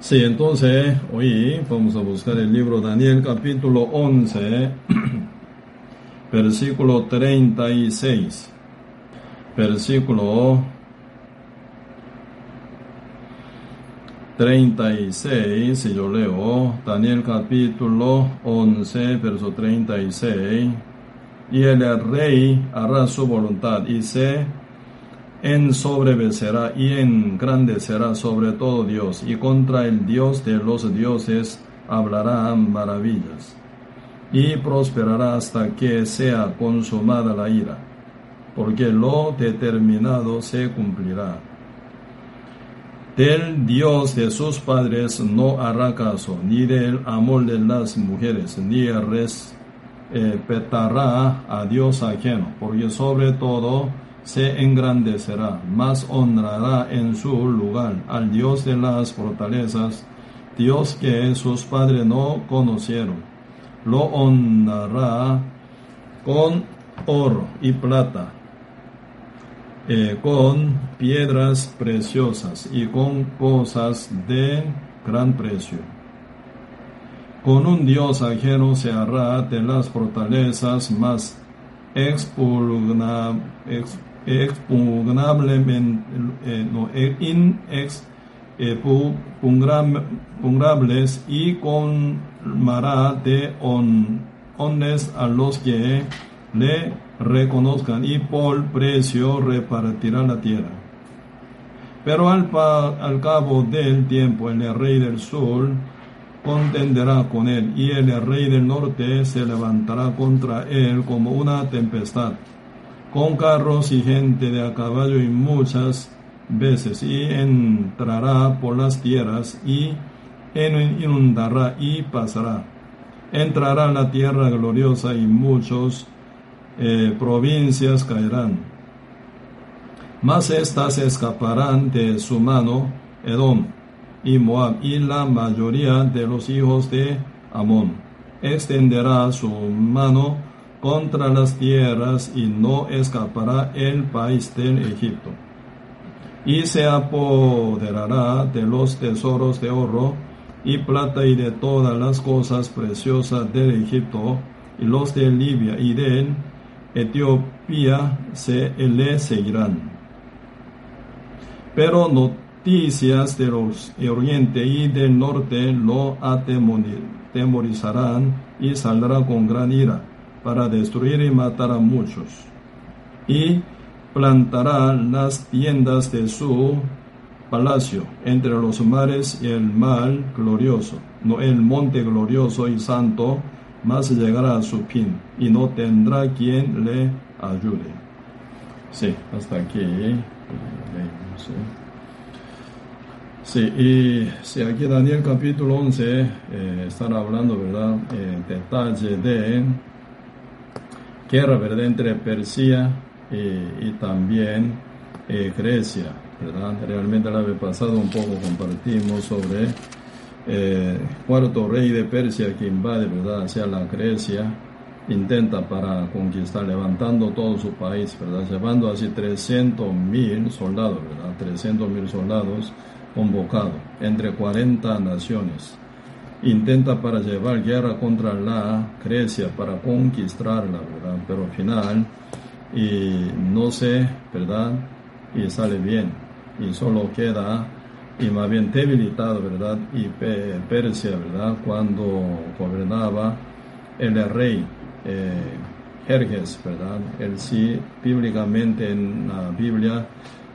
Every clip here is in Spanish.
Sí, entonces hoy vamos a buscar el libro Daniel capítulo 11, versículo 36. Versículo 36, si yo leo Daniel capítulo 11, verso 36, y el rey hará su voluntad y se ensobrecerá y engrandecerá sobre todo Dios, y contra el Dios de los dioses hablará maravillas, y prosperará hasta que sea consumada la ira, porque lo determinado se cumplirá. Del Dios de sus padres no hará caso, ni del amor de las mujeres, ni respetará a Dios ajeno, porque sobre todo se engrandecerá, más honrará en su lugar al Dios de las fortalezas, Dios que sus padres no conocieron. Lo honrará con oro y plata, eh, con piedras preciosas y con cosas de gran precio. Con un Dios ajeno se hará de las fortalezas más expugnables expugnablemente, eh, no, eh, inexpugnables y colmará de honres a los que le reconozcan y por precio repartirá la tierra. Pero al, al cabo del tiempo el rey del sur contenderá con él y el rey del norte se levantará contra él como una tempestad con carros y gente de a caballo y muchas veces, y entrará por las tierras y inundará y pasará. Entrará en la tierra gloriosa y muchos eh, provincias caerán. Mas éstas escaparán de su mano, Edom y Moab, y la mayoría de los hijos de Amón. Extenderá su mano contra las tierras y no escapará el país del Egipto. Y se apoderará de los tesoros de oro y plata y de todas las cosas preciosas del Egipto y los de Libia y de Etiopía se le seguirán. Pero noticias de los oriente y del norte lo atemorizarán y saldrá con gran ira para destruir y matar a muchos. Y plantará las tiendas de su palacio entre los mares y el mar glorioso, no el monte glorioso y santo, más llegará a su fin y no tendrá quien le ayude. Sí, hasta aquí. Sí, y aquí Daniel capítulo 11 eh, están hablando, ¿verdad?, eh, detalle de guerra ¿verdad? entre Persia y, también eh, Grecia. ¿verdad? Realmente la vez pasado un poco compartimos sobre eh, cuarto rey de Persia que invade ¿verdad? hacia la Grecia, intenta para conquistar, levantando todo su país, ¿verdad? llevando así 300 mil soldados, ¿verdad? 300 mil soldados convocados entre 40 naciones intenta para llevar guerra contra la Grecia, para conquistarla, ¿verdad? Pero al final, y no sé, ¿verdad? Y sale bien, y solo queda, y más bien debilitado, ¿verdad? Y Persia, ¿verdad? Cuando gobernaba el rey eh, Jerjes, ¿verdad? Él sí, bíblicamente en la Biblia,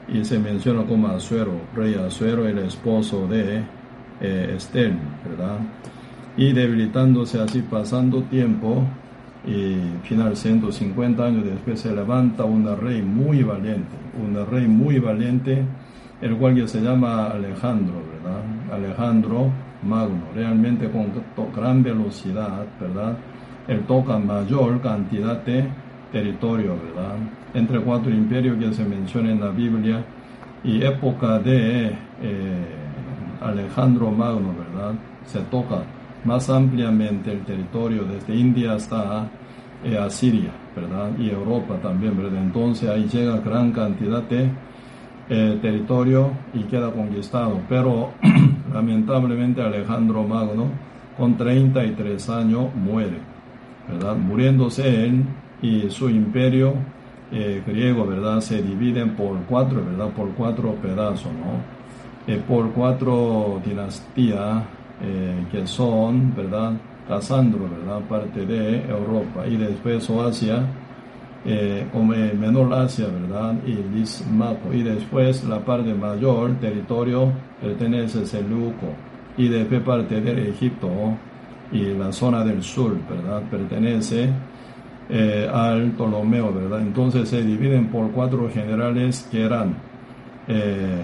y se menciona como Asuero, rey Asuero, el esposo de eh, ¿verdad? Y debilitándose así, pasando tiempo, y final 150 años después se levanta un rey muy valiente, un rey muy valiente, el cual se llama Alejandro, ¿verdad? Alejandro Magno, realmente con gran velocidad, ¿verdad? Él toca mayor cantidad de territorio, ¿verdad? Entre cuatro imperios que se menciona en la Biblia y época de eh, Alejandro Magno, ¿verdad? Se toca más ampliamente el territorio desde India hasta eh, Asiria, ¿verdad? Y Europa también, ¿verdad? Entonces ahí llega gran cantidad de eh, territorio y queda conquistado. Pero lamentablemente Alejandro Magno con 33 años muere, ¿verdad? Muriéndose él y su imperio eh, griego, ¿verdad? Se dividen por cuatro, ¿verdad? Por cuatro pedazos, ¿no? Por cuatro dinastías que son, ¿verdad? Casandro, ¿verdad? Parte de Europa y después Oasia, eh, como Menor Asia, ¿verdad? Y Lismaco. Y después la parte mayor, territorio, pertenece a Seleuco. Y después parte de Egipto y la zona del sur, ¿verdad? Pertenece eh, al Ptolomeo, ¿verdad? Entonces se dividen por cuatro generales que eran eh,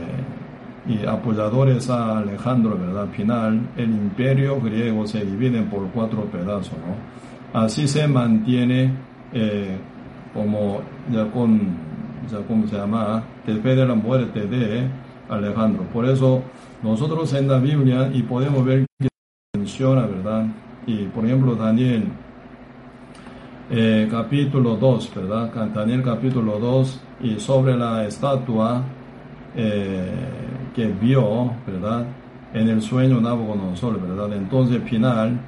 y apoyadores a Alejandro, ¿verdad? Final, el imperio griego se divide por cuatro pedazos, ¿no? Así se mantiene eh, como ya con, ya como se llama, después de la muerte de Alejandro. Por eso nosotros en la Biblia y podemos ver que menciona, ¿verdad? Y por ejemplo Daniel eh, capítulo 2, ¿verdad? Daniel capítulo 2 y sobre la estatua eh, que vio, ¿verdad? En el sueño Nabucodonosor, ¿verdad? Entonces, final,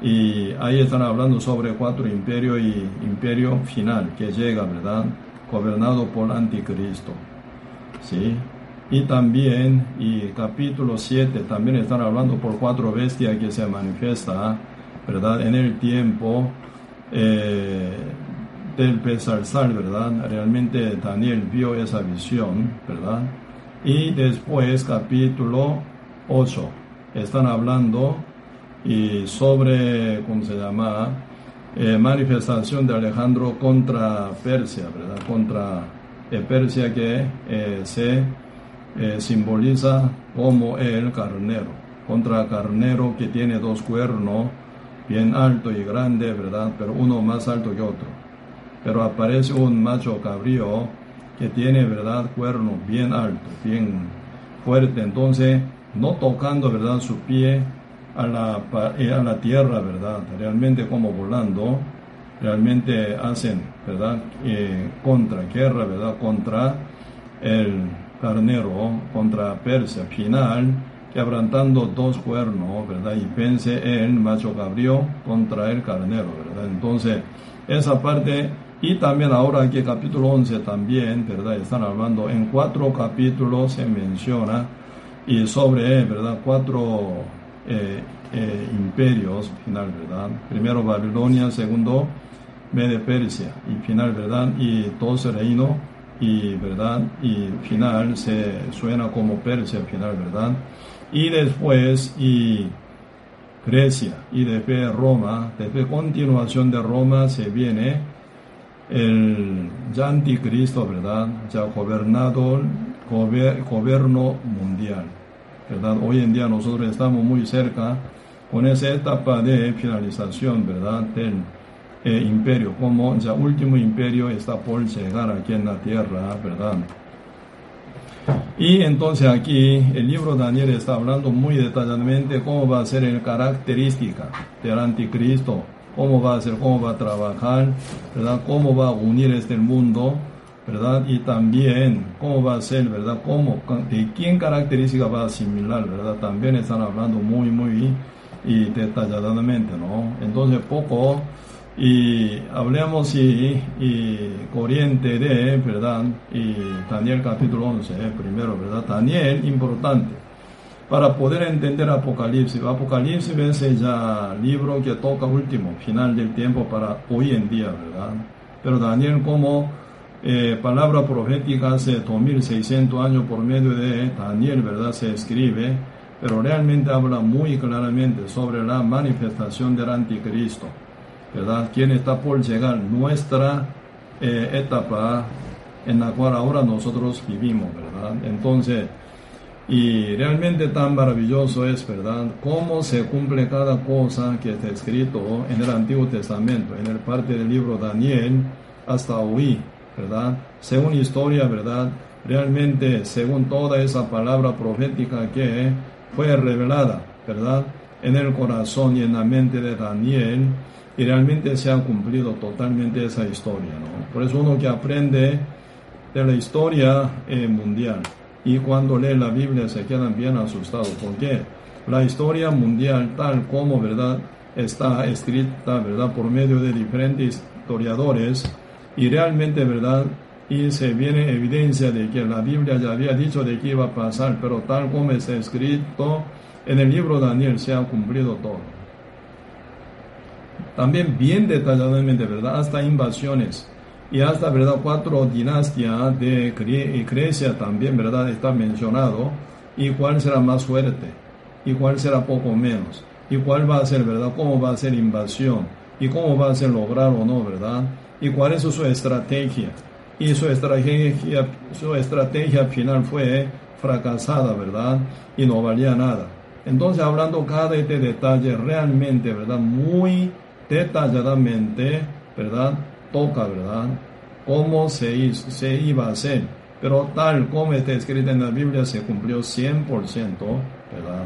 y ahí están hablando sobre cuatro imperios y imperio final que llega, ¿verdad? Gobernado por Anticristo, ¿sí? Y también, y capítulo 7, también están hablando por cuatro bestias que se manifiesta, ¿verdad? En el tiempo eh, del Pesarsal, ¿verdad? Realmente Daniel vio esa visión, ¿verdad? Y después capítulo 8, están hablando y sobre, ¿cómo se llama? Eh, manifestación de Alejandro contra Persia, ¿verdad? Contra eh, Persia que eh, se simboliza como el carnero, contra carnero que tiene dos cuernos, bien alto y grande, ¿verdad? Pero uno más alto que otro. Pero aparece un macho cabrío que tiene, ¿verdad? Cuerno bien alto, bien fuerte. Entonces, no tocando, ¿verdad? Su pie a la, eh, a la tierra, ¿verdad? Realmente como volando, realmente hacen, ¿verdad? Eh, contra guerra, ¿verdad? Contra el carnero, contra Persia. Final, quebrantando dos cuernos, ¿verdad? Y pense el macho cabrío contra el carnero, ¿verdad? Entonces, esa parte y también ahora aquí capítulo 11 también, ¿verdad? Están hablando, en cuatro capítulos se menciona y sobre, ¿verdad? Cuatro eh, eh, imperios, final, ¿verdad? Primero Babilonia, segundo Mede Persia y final, ¿verdad? Y todo reino y, ¿verdad? Y final se suena como Persia, final, ¿verdad? Y después, y Grecia, y después Roma, después continuación de Roma se viene el ya anticristo, ¿verdad? Ya gobernador, gobierno mundial, ¿verdad? Hoy en día nosotros estamos muy cerca con esa etapa de finalización, ¿verdad? Del eh, imperio, como ya último imperio está por llegar aquí en la tierra, ¿verdad? Y entonces aquí el libro de Daniel está hablando muy detalladamente cómo va a ser la característica del anticristo, cómo va a ser, cómo va a trabajar, ¿verdad? Cómo va a unir este mundo, ¿verdad? Y también cómo va a ser, ¿verdad? Cómo, de quién característica va a asimilar, ¿verdad? También están hablando muy, muy y detalladamente, ¿no? Entonces poco y hablemos y, corriente de, ¿verdad? Y Daniel capítulo 11, ¿eh? primero, ¿verdad? Daniel, importante para poder entender Apocalipsis. Apocalipsis es ya libro que toca último, final del tiempo para hoy en día, ¿verdad? Pero Daniel como eh, palabra profética hace 2600 años por medio de Daniel, ¿verdad? Se escribe, pero realmente habla muy claramente sobre la manifestación del anticristo, ¿verdad? Quien está por llegar, nuestra eh, etapa en la cual ahora nosotros vivimos, ¿verdad? Entonces, Y realmente tan maravilloso es, ¿verdad? Cómo se cumple cada cosa que está escrito en el Antiguo Testamento, en el parte del libro Daniel hasta hoy, ¿verdad? Según historia, ¿verdad? Realmente, según toda esa palabra profética que fue revelada, ¿verdad? En el corazón y en la mente de Daniel, y realmente se ha cumplido totalmente esa historia, ¿no? Por eso uno que aprende de la historia eh, mundial y cuando lee la Biblia se quedan bien asustados. porque La historia mundial tal como, ¿verdad? Está escrita, ¿verdad? Por medio de diferentes historiadores y realmente, ¿verdad? Y se viene evidencia de que la Biblia ya había dicho de que iba a pasar, pero tal como está escrito en el libro de Daniel se ha cumplido todo. También bien detalladamente, ¿verdad? Hasta invasiones y hasta, ¿verdad? Cuatro dinastías de Grecia también, ¿verdad? Está mencionado. ¿Y cuál será más fuerte? ¿Y cuál será poco menos? ¿Y cuál va a ser, verdad? ¿Cómo va a ser invasión? ¿Y cómo va a ser lograr o no, verdad? ¿Y cuál es su estrategia? Y su estrategia, su estrategia final fue fracasada, ¿verdad? Y no valía nada. Entonces, hablando cada detalle realmente, ¿verdad? Muy detalladamente, ¿verdad? Toca, ¿verdad? Cómo se, se iba a hacer. Pero tal como está escrito en la Biblia se cumplió 100%, ¿verdad?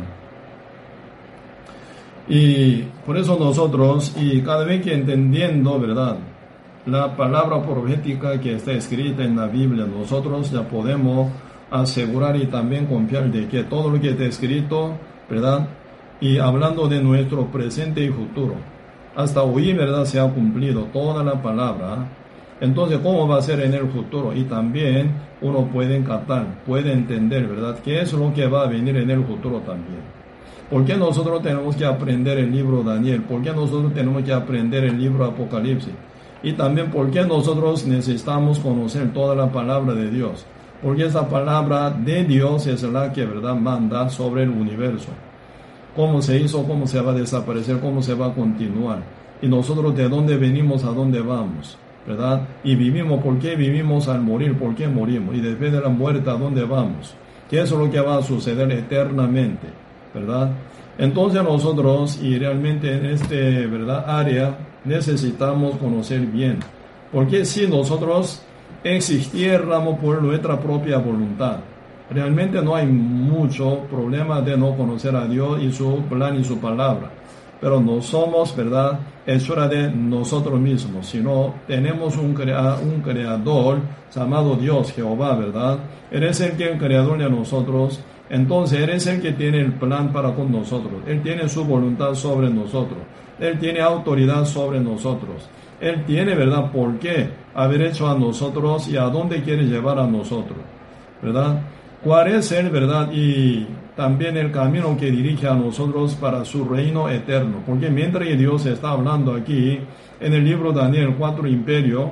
Y por eso nosotros, y cada vez que entendiendo, ¿verdad? La palabra profética que está escrita en la Biblia, nosotros ya podemos asegurar y también confiar de que todo lo que está escrito, ¿verdad? Y hablando de nuestro presente y futuro, hasta hoy, ¿verdad? Se ha cumplido toda la palabra. Entonces, ¿cómo va a ser en el futuro? Y también uno puede captar, puede entender, ¿verdad? ¿Qué es lo que va a venir en el futuro también? ¿Por qué nosotros tenemos que aprender el libro Daniel? ¿Por qué nosotros tenemos que aprender el libro Apocalipsis? Y también, ¿por qué nosotros necesitamos conocer toda la palabra de Dios? Porque esa palabra de Dios es la que, ¿verdad?, manda sobre el universo cómo se hizo, cómo se va a desaparecer, cómo se va a continuar. Y nosotros de dónde venimos, a dónde vamos, ¿verdad? Y vivimos, ¿por qué vivimos al morir? ¿Por qué morimos? Y después de la muerte, ¿a dónde vamos? ¿Qué es lo que va a suceder eternamente? ¿Verdad? Entonces nosotros, y realmente en este ¿verdad? área, necesitamos conocer bien. Porque si nosotros existiéramos por nuestra propia voluntad, realmente no hay mucho problema de no conocer a Dios y su plan y su palabra. Pero no somos, ¿verdad?, hechura de nosotros mismos, sino tenemos un, un creador llamado Dios, Jehová, ¿verdad? Eres el que es el creador de nosotros. Entonces, eres el que tiene el plan para con nosotros. Él tiene su voluntad sobre nosotros. Él tiene autoridad sobre nosotros. Él tiene, ¿verdad?, por qué haber hecho a nosotros y a dónde quiere llevar a nosotros, ¿verdad? Cuál es el verdad y también el camino que dirige a nosotros para su reino eterno. Porque mientras Dios está hablando aquí en el libro Daniel, cuatro imperios,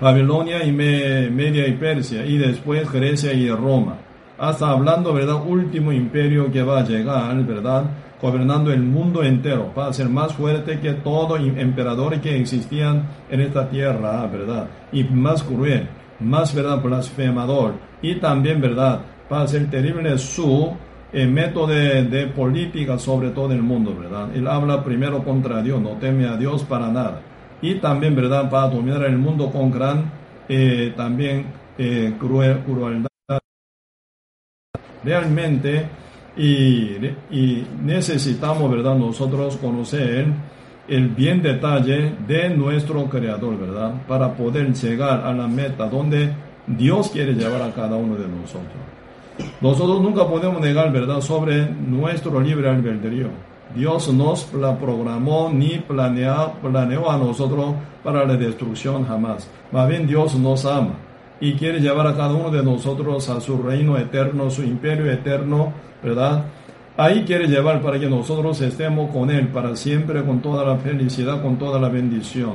Babilonia y Media y Persia, y después Grecia y Roma, hasta hablando, ¿verdad? Último imperio que va a llegar, ¿verdad? Gobernando el mundo entero, va a ser más fuerte que todos emperadores que existían en esta tierra, ¿verdad? Y más cruel más verdad blasfemador y también verdad para ser terrible su eh, método de, política sobre todo el mundo, ¿verdad? Él habla primero contra Dios, no teme a Dios para nada. Y también, ¿verdad? Para dominar el mundo con gran, eh, también, eh, crueldad. Realmente, y, y necesitamos, ¿verdad? Nosotros conocer el bien detalle de nuestro Creador, ¿verdad? Para poder llegar a la meta donde Dios quiere llevar a cada uno de nosotros. Nosotros nunca podemos negar, ¿verdad?, sobre nuestro libre albedrío. Dios nos la programó ni planeó, planeó a nosotros para la destrucción jamás. Más bien Dios nos ama y quiere llevar a cada uno de nosotros a su reino eterno, su imperio eterno, ¿verdad? Ahí quiere llevar para que nosotros estemos con Él para siempre, con toda la felicidad, con toda la bendición.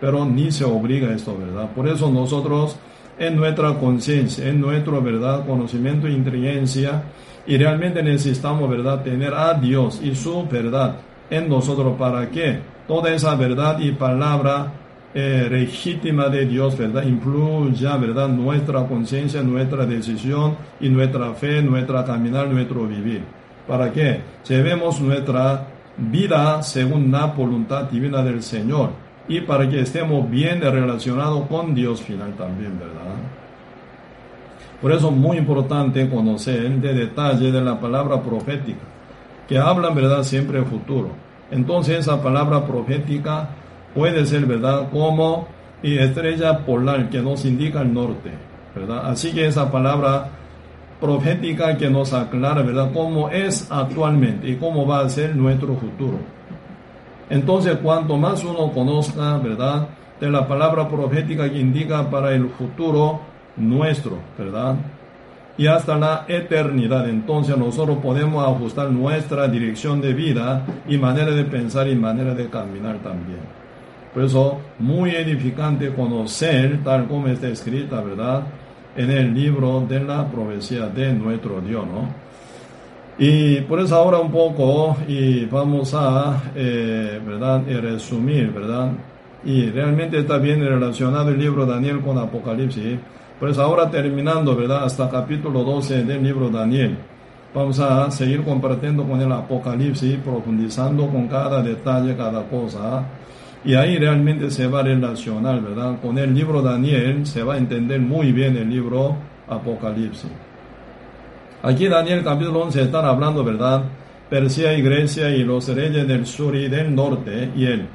Pero ni se obliga esto, ¿verdad? Por eso nosotros, en nuestra conciencia, en nuestro, ¿verdad? Conocimiento e inteligencia, y realmente necesitamos, ¿verdad? Tener a Dios y su verdad en nosotros para que toda esa verdad y palabra eh, legítima de Dios, ¿verdad? Influya, ¿verdad? Nuestra conciencia, nuestra decisión y nuestra fe, nuestra caminar, nuestro vivir. ¿Para qué? Llevemos nuestra vida según la voluntad divina del Señor y para que estemos bien relacionados con Dios final también, ¿verdad? Por eso es muy importante conocer el detalle de la palabra profética, que habla, ¿verdad?, siempre futuro. Entonces esa palabra profética puede ser, ¿verdad?, como estrella polar que nos indica el norte, ¿verdad? Así que esa palabra profética que nos aclara, ¿verdad?, cómo es actualmente y cómo va a ser nuestro futuro. Entonces, cuanto más uno conozca, ¿verdad?, de la palabra profética que indica para el futuro, nuestro, ¿verdad? Y hasta la eternidad. Entonces nosotros podemos ajustar nuestra dirección de vida y manera de pensar y manera de caminar también. Por eso, muy edificante conocer, tal como está escrita, ¿verdad? En el libro de la profecía de nuestro Dios, ¿no? Y por eso ahora un poco, y vamos a, eh, ¿verdad? resumir, ¿verdad? Y realmente está bien relacionado el libro de Daniel con Apocalipsis pues ahora terminando, ¿verdad? Hasta capítulo 12 del libro Daniel. Vamos a seguir compartiendo con el Apocalipsis, profundizando con cada detalle, cada cosa. Y ahí realmente se va a relacionar, ¿verdad? Con el libro Daniel se va a entender muy bien el libro Apocalipsis. Aquí Daniel capítulo 11 están hablando, ¿verdad? Persia y Grecia y los reyes del sur y del norte y el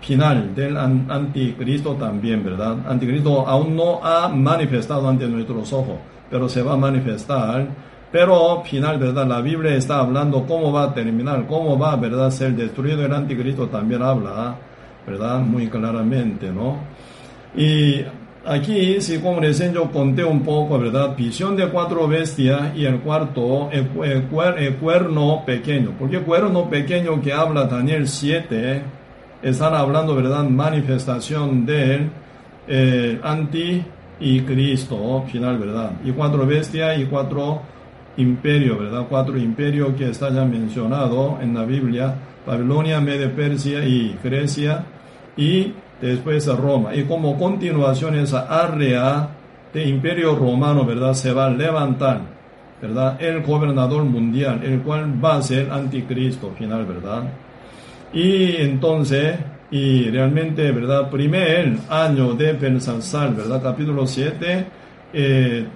final del anticristo también, ¿verdad? Anticristo aún no ha manifestado ante nuestros ojos, pero se va a manifestar. Pero final, ¿verdad? La Biblia está hablando cómo va a terminar, cómo va, ¿verdad? Ser destruido el anticristo también habla, ¿verdad? Muy claramente, ¿no? Y aquí, si como recién yo conté un poco, ¿verdad? Visión de cuatro bestias y el cuarto, el, el cuerno pequeño. ¿Por qué cuerno pequeño que habla Daniel 7? están hablando, ¿verdad? Manifestación del eh, anti y Cristo final, ¿verdad? Y cuatro bestias y cuatro imperios, ¿verdad? Cuatro imperios que está ya mencionado en la Biblia, Babilonia, Media Persia y Grecia, y después Roma. Y como continuación esa área de imperio romano, ¿verdad? Se va a levantar, ¿verdad? El gobernador mundial, el cual va a ser anticristo final, ¿verdad? Y entonces, y realmente, ¿verdad? Primer año de Belsasar, ¿verdad? Capítulo 7, eh,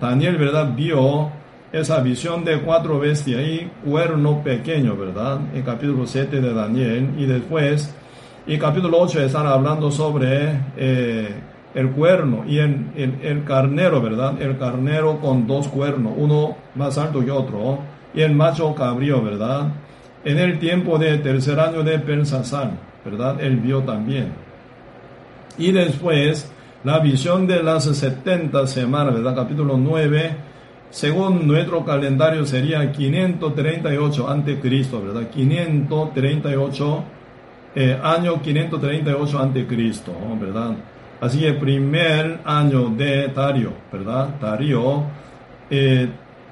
Daniel, ¿verdad? Vio esa visión de cuatro bestias y cuerno pequeño, ¿verdad? En capítulo 7 de Daniel. Y después, y capítulo 8 están hablando sobre eh, el cuerno y el, el, carnero, ¿verdad? El carnero con dos cuernos, uno más alto que otro, y el macho cabrío, ¿verdad? en el tiempo del tercer año de Belsasar, ¿verdad? Él vio también. Y después, la visión de las 70 semanas, ¿verdad? Capítulo 9, según nuestro calendario sería 538 ante Cristo, ¿verdad? 538, eh, año 538 ante Cristo, ¿verdad? Así que primer año de Dario, ¿verdad? Dario, eh,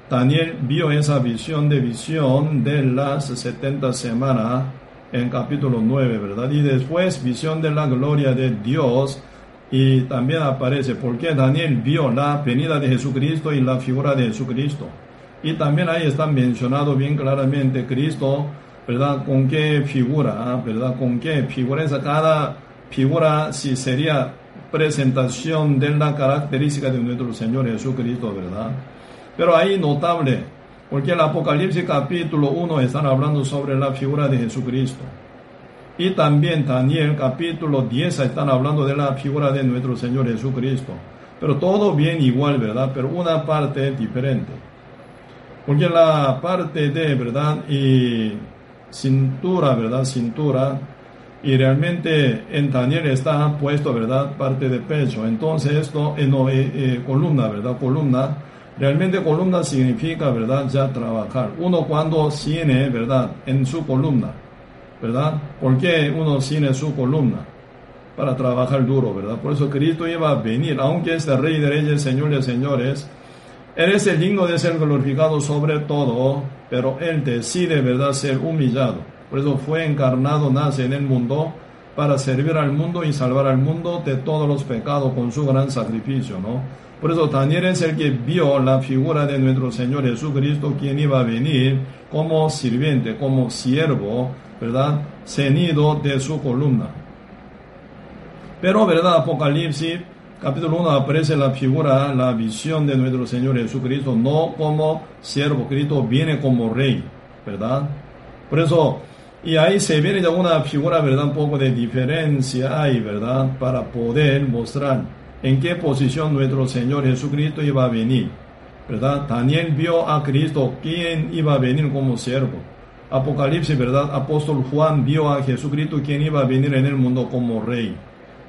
Daniel vio esa visión de visión de las 70 semanas en capítulo 9, ¿verdad? Y después visión de la gloria de Dios y también aparece porque Daniel vio la venida de Jesucristo y la figura de Jesucristo. Y también ahí está mencionado bien claramente Cristo, ¿verdad? Con qué figura, ¿verdad? Con qué figura esa cada figura si sería presentación de la característica de nuestro Señor Jesucristo, ¿verdad? Pero ahí notable, porque el Apocalipsis capítulo 1 están hablando sobre la figura de Jesucristo. Y también Daniel capítulo 10 están hablando de la figura de nuestro Señor Jesucristo. Pero todo bien igual, ¿verdad? Pero una parte diferente. Porque la parte de, ¿verdad? Y cintura, ¿verdad? Cintura. Y realmente en Daniel está puesto, ¿verdad? Parte de pecho. Entonces esto, eh, eh, eh, columna, ¿verdad? Columna Realmente columna significa, ¿verdad? Ya trabajar. Uno cuando tiene, ¿verdad? En su columna, ¿verdad? ¿Por qué uno tiene su columna? Para trabajar duro, ¿verdad? Por eso Cristo iba a venir, aunque es el Rey de Reyes, Señor de Señores. Él es el digno de ser glorificado sobre todo, pero Él decide, ¿verdad?, ser humillado. Por eso fue encarnado, nace en el mundo para servir al mundo y salvar al mundo de todos los pecados con su gran sacrificio, ¿no? Por eso Daniel es el que vio la figura de nuestro Señor Jesucristo, quien iba a venir como sirviente, como siervo, ¿verdad? Cenido de su columna. Pero, ¿verdad? Apocalipsis, capítulo 1, aparece la figura, la visión de nuestro Señor Jesucristo, no como siervo, Cristo viene como rey, ¿verdad? Por eso, y ahí se viene de una figura, ¿verdad? Un poco de diferencia hay, ¿verdad? Para poder mostrar en qué posición nuestro Señor Jesucristo iba a venir, ¿verdad? Daniel vio a Cristo, quien iba a venir como siervo. Apocalipsis, ¿verdad? Apóstol Juan vio a Jesucristo, quien iba a venir en el mundo como rey.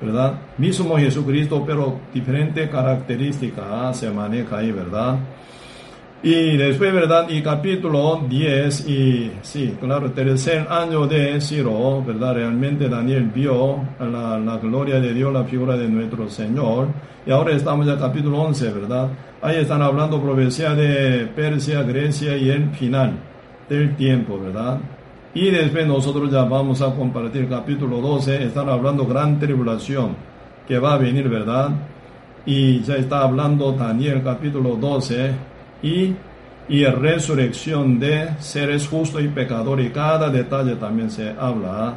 ¿verdad? Mismo Jesucristo, pero diferente característica se maneja ahí, ¿verdad? Y después, ¿verdad? Y capítulo 10, y sí, claro, tercer año de Ciro, ¿verdad? Realmente Daniel vio la, la gloria de Dios, la figura de nuestro Señor. Y ahora estamos en capítulo 11, ¿verdad? Ahí están hablando profecía de Persia, Grecia y el final del tiempo, ¿verdad? Y después nosotros ya vamos a compartir capítulo 12, están hablando gran tribulación que va a venir, ¿verdad? Y ya está hablando Daniel capítulo 12 y, y resurrección de seres justos y pecadores y cada detalle también se habla.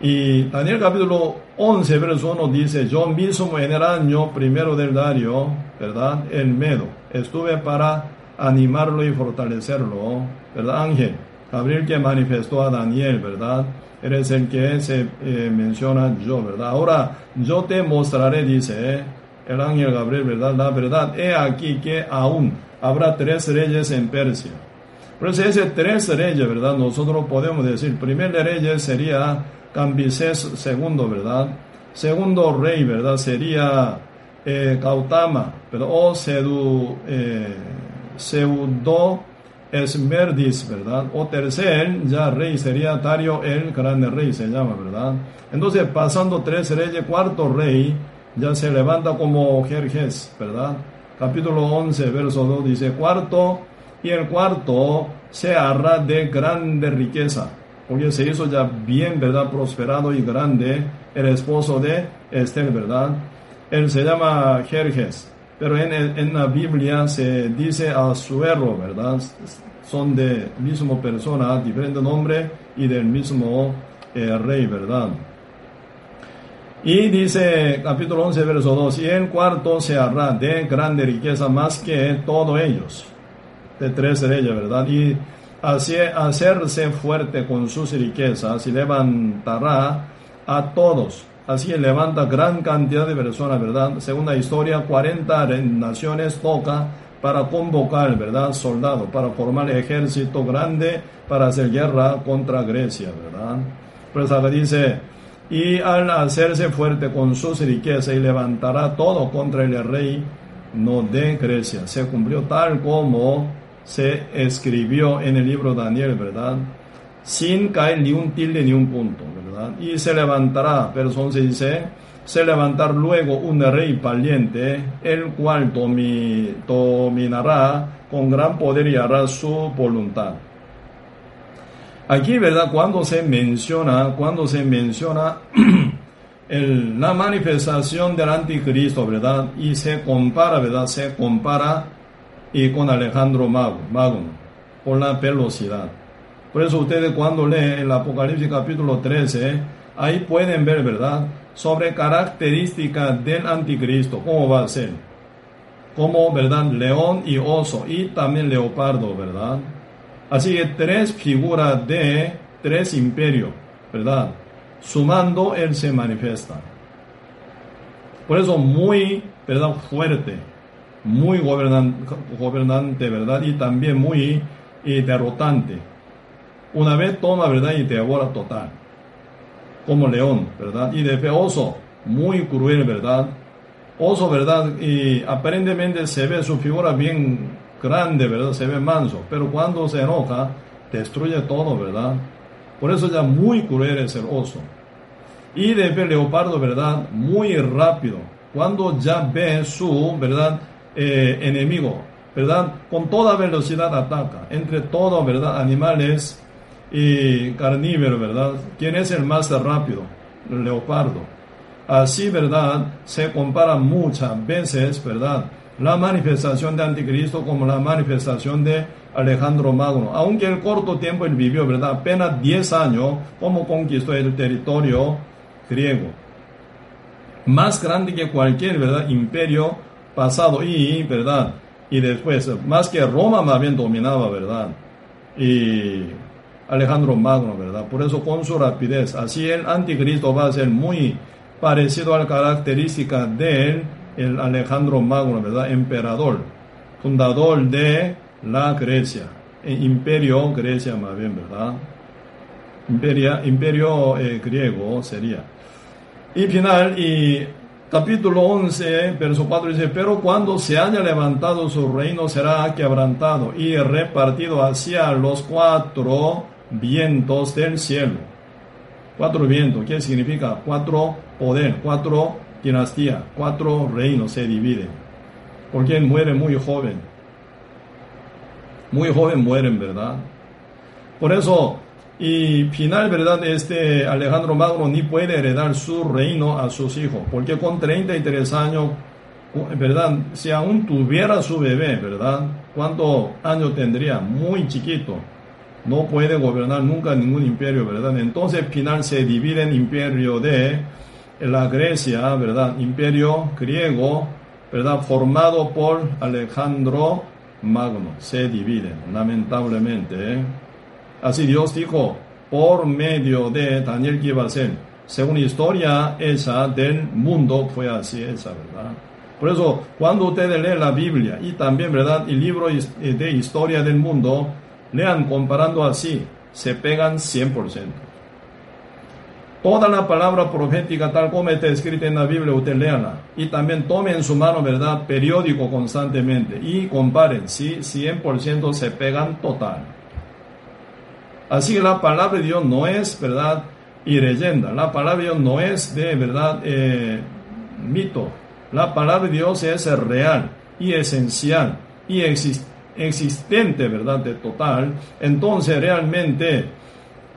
Y Daniel capítulo 11, verso 1 dice, yo mismo en el año primero del Dario, ¿verdad? El Medo, estuve para animarlo y fortalecerlo, ¿verdad? Ángel Gabriel que manifestó a Daniel, ¿verdad? Eres el que se eh, menciona yo, ¿verdad? Ahora yo te mostraré, dice eh, el ángel Gabriel, ¿verdad? La verdad, he aquí que aún habrá tres reyes en Persia. Por eso ese tres reyes, ¿verdad? Nosotros podemos decir, primer rey sería Cambises II, ¿verdad? Segundo rey, ¿verdad? Sería eh, Gautama, pero o Sedu, eh, Seudo Esmerdis, ¿verdad? O tercer, ya rey sería Dario el grande rey, se llama, ¿verdad? Entonces, pasando tres reyes, cuarto rey, ya se levanta como Jerjes, ¿verdad? Capítulo 11, verso 2 dice, cuarto, y el cuarto se hará de grande riqueza, porque se hizo ya bien, ¿verdad? Prosperado y grande el esposo de Esther, ¿verdad? Él se llama Jerjes pero en, la Biblia se dice Azuero, ¿verdad? Son de mismo persona, diferente nombre y del mismo eh, rey, ¿verdad? Y dice capítulo 11, verso 2, y el cuarto se hará de grande riqueza más que todos ellos, de tres reyes, ¿verdad? Y hacerse fuerte con sus riquezas y levantará a todos Así levanta gran cantidad de personas, ¿verdad? Según la historia, 40 naciones toca para convocar, ¿verdad? Soldados, para formar ejército grande para hacer guerra contra Grecia, ¿verdad? Pues ahora dice, y al hacerse fuerte con sus riquezas y levantará todo contra el rey, no de Grecia. Se cumplió tal como se escribió en el libro de Daniel, ¿verdad? Sin caer ni un tilde ni un punto, y se levantará, verso 11 dice, se levantar luego un rey valiente, el cual dominará con gran poder y hará su voluntad. Aquí, ¿verdad? Cuando se menciona, cuando se menciona el, la manifestación del anticristo, ¿verdad? Y se compara, ¿verdad? Se compara y con Alejandro Mago, Magno, por la velocidad. Por eso ustedes cuando leen el Apocalipsis capítulo 13, ahí pueden ver, ¿verdad? Sobre características del anticristo, cómo va a ser. Como, ¿verdad? León y oso y también leopardo, ¿verdad? Así que tres figuras de tres imperios, ¿verdad? Sumando, él se manifiesta. Por eso muy, ¿verdad? Fuerte, muy gobernante, ¿verdad? Y también muy y derrotante una vez toma, ¿verdad? Y te devora total. Como león, ¿verdad? Y de oso, muy cruel, ¿verdad? Oso, ¿verdad? Y aparentemente se ve su figura bien grande, ¿verdad? Se ve manso, pero cuando se enoja, destruye todo, ¿verdad? Por eso ya muy cruel es el oso. Y de leopardo, ¿verdad? Muy rápido. Cuando ya ve su, ¿verdad? Eh, enemigo, ¿verdad? Con toda velocidad ataca. Entre todo, ¿verdad? Animales y carnívoro, ¿verdad? ¿Quién es el más rápido? leopardo. Así, ¿verdad? Se compara muchas veces, ¿verdad? La manifestación de Anticristo como la manifestación de Alejandro Magno. Aunque el corto tiempo él vivió, ¿verdad? Apenas 10 años, como conquistó el territorio griego. Más grande que cualquier, ¿verdad? Imperio pasado y, ¿verdad? Y después, más que Roma más bien dominaba, ¿verdad? Y Alejandro Magno, ¿verdad? Por eso con su rapidez, así el anticristo va a ser muy parecido a la característica de el Alejandro Magno, ¿verdad? Emperador, fundador de la Grecia, e imperio Grecia más bien, ¿verdad? imperio eh, griego sería. Y final, y capítulo 11, verso 4 dice, pero cuando se haya levantado su reino será quebrantado y repartido hacia los cuatro vientos del cielo. Cuatro vientos, ¿qué significa? Cuatro poder, cuatro dinastías, cuatro reinos se dividen. Porque muere muy joven. Muy joven mueren, ¿verdad? Por eso y final, ¿verdad? Este Alejandro Magno ni puede heredar su reino a sus hijos, porque con 33 años, ¿verdad? Si aún tuviera su bebé, ¿verdad? ¿Cuántos años tendría? Muy chiquito. No puede gobernar nunca ningún imperio, ¿verdad? Entonces, final se divide en imperio de la Grecia, ¿verdad? Imperio griego, ¿verdad? Formado por Alejandro Magno. Se dividen, lamentablemente, ¿eh? Así Dios dijo, por medio de Daniel que iba a ser. Según historia esa del mundo fue así, esa verdad. Por eso, cuando ustedes leen la Biblia y también, ¿verdad? El libro de historia del mundo, lean comparando así, se pegan 100%. Toda la palabra profética tal como está escrita en la Biblia, usted léala. Y también tomen en su mano, ¿verdad? Periódico constantemente y comparen si 100% se pegan total. Así que la palabra de Dios no es verdad y leyenda. La palabra de Dios no es de verdad eh, mito. La palabra de Dios es real y esencial y existente, ¿verdad? De total. Entonces realmente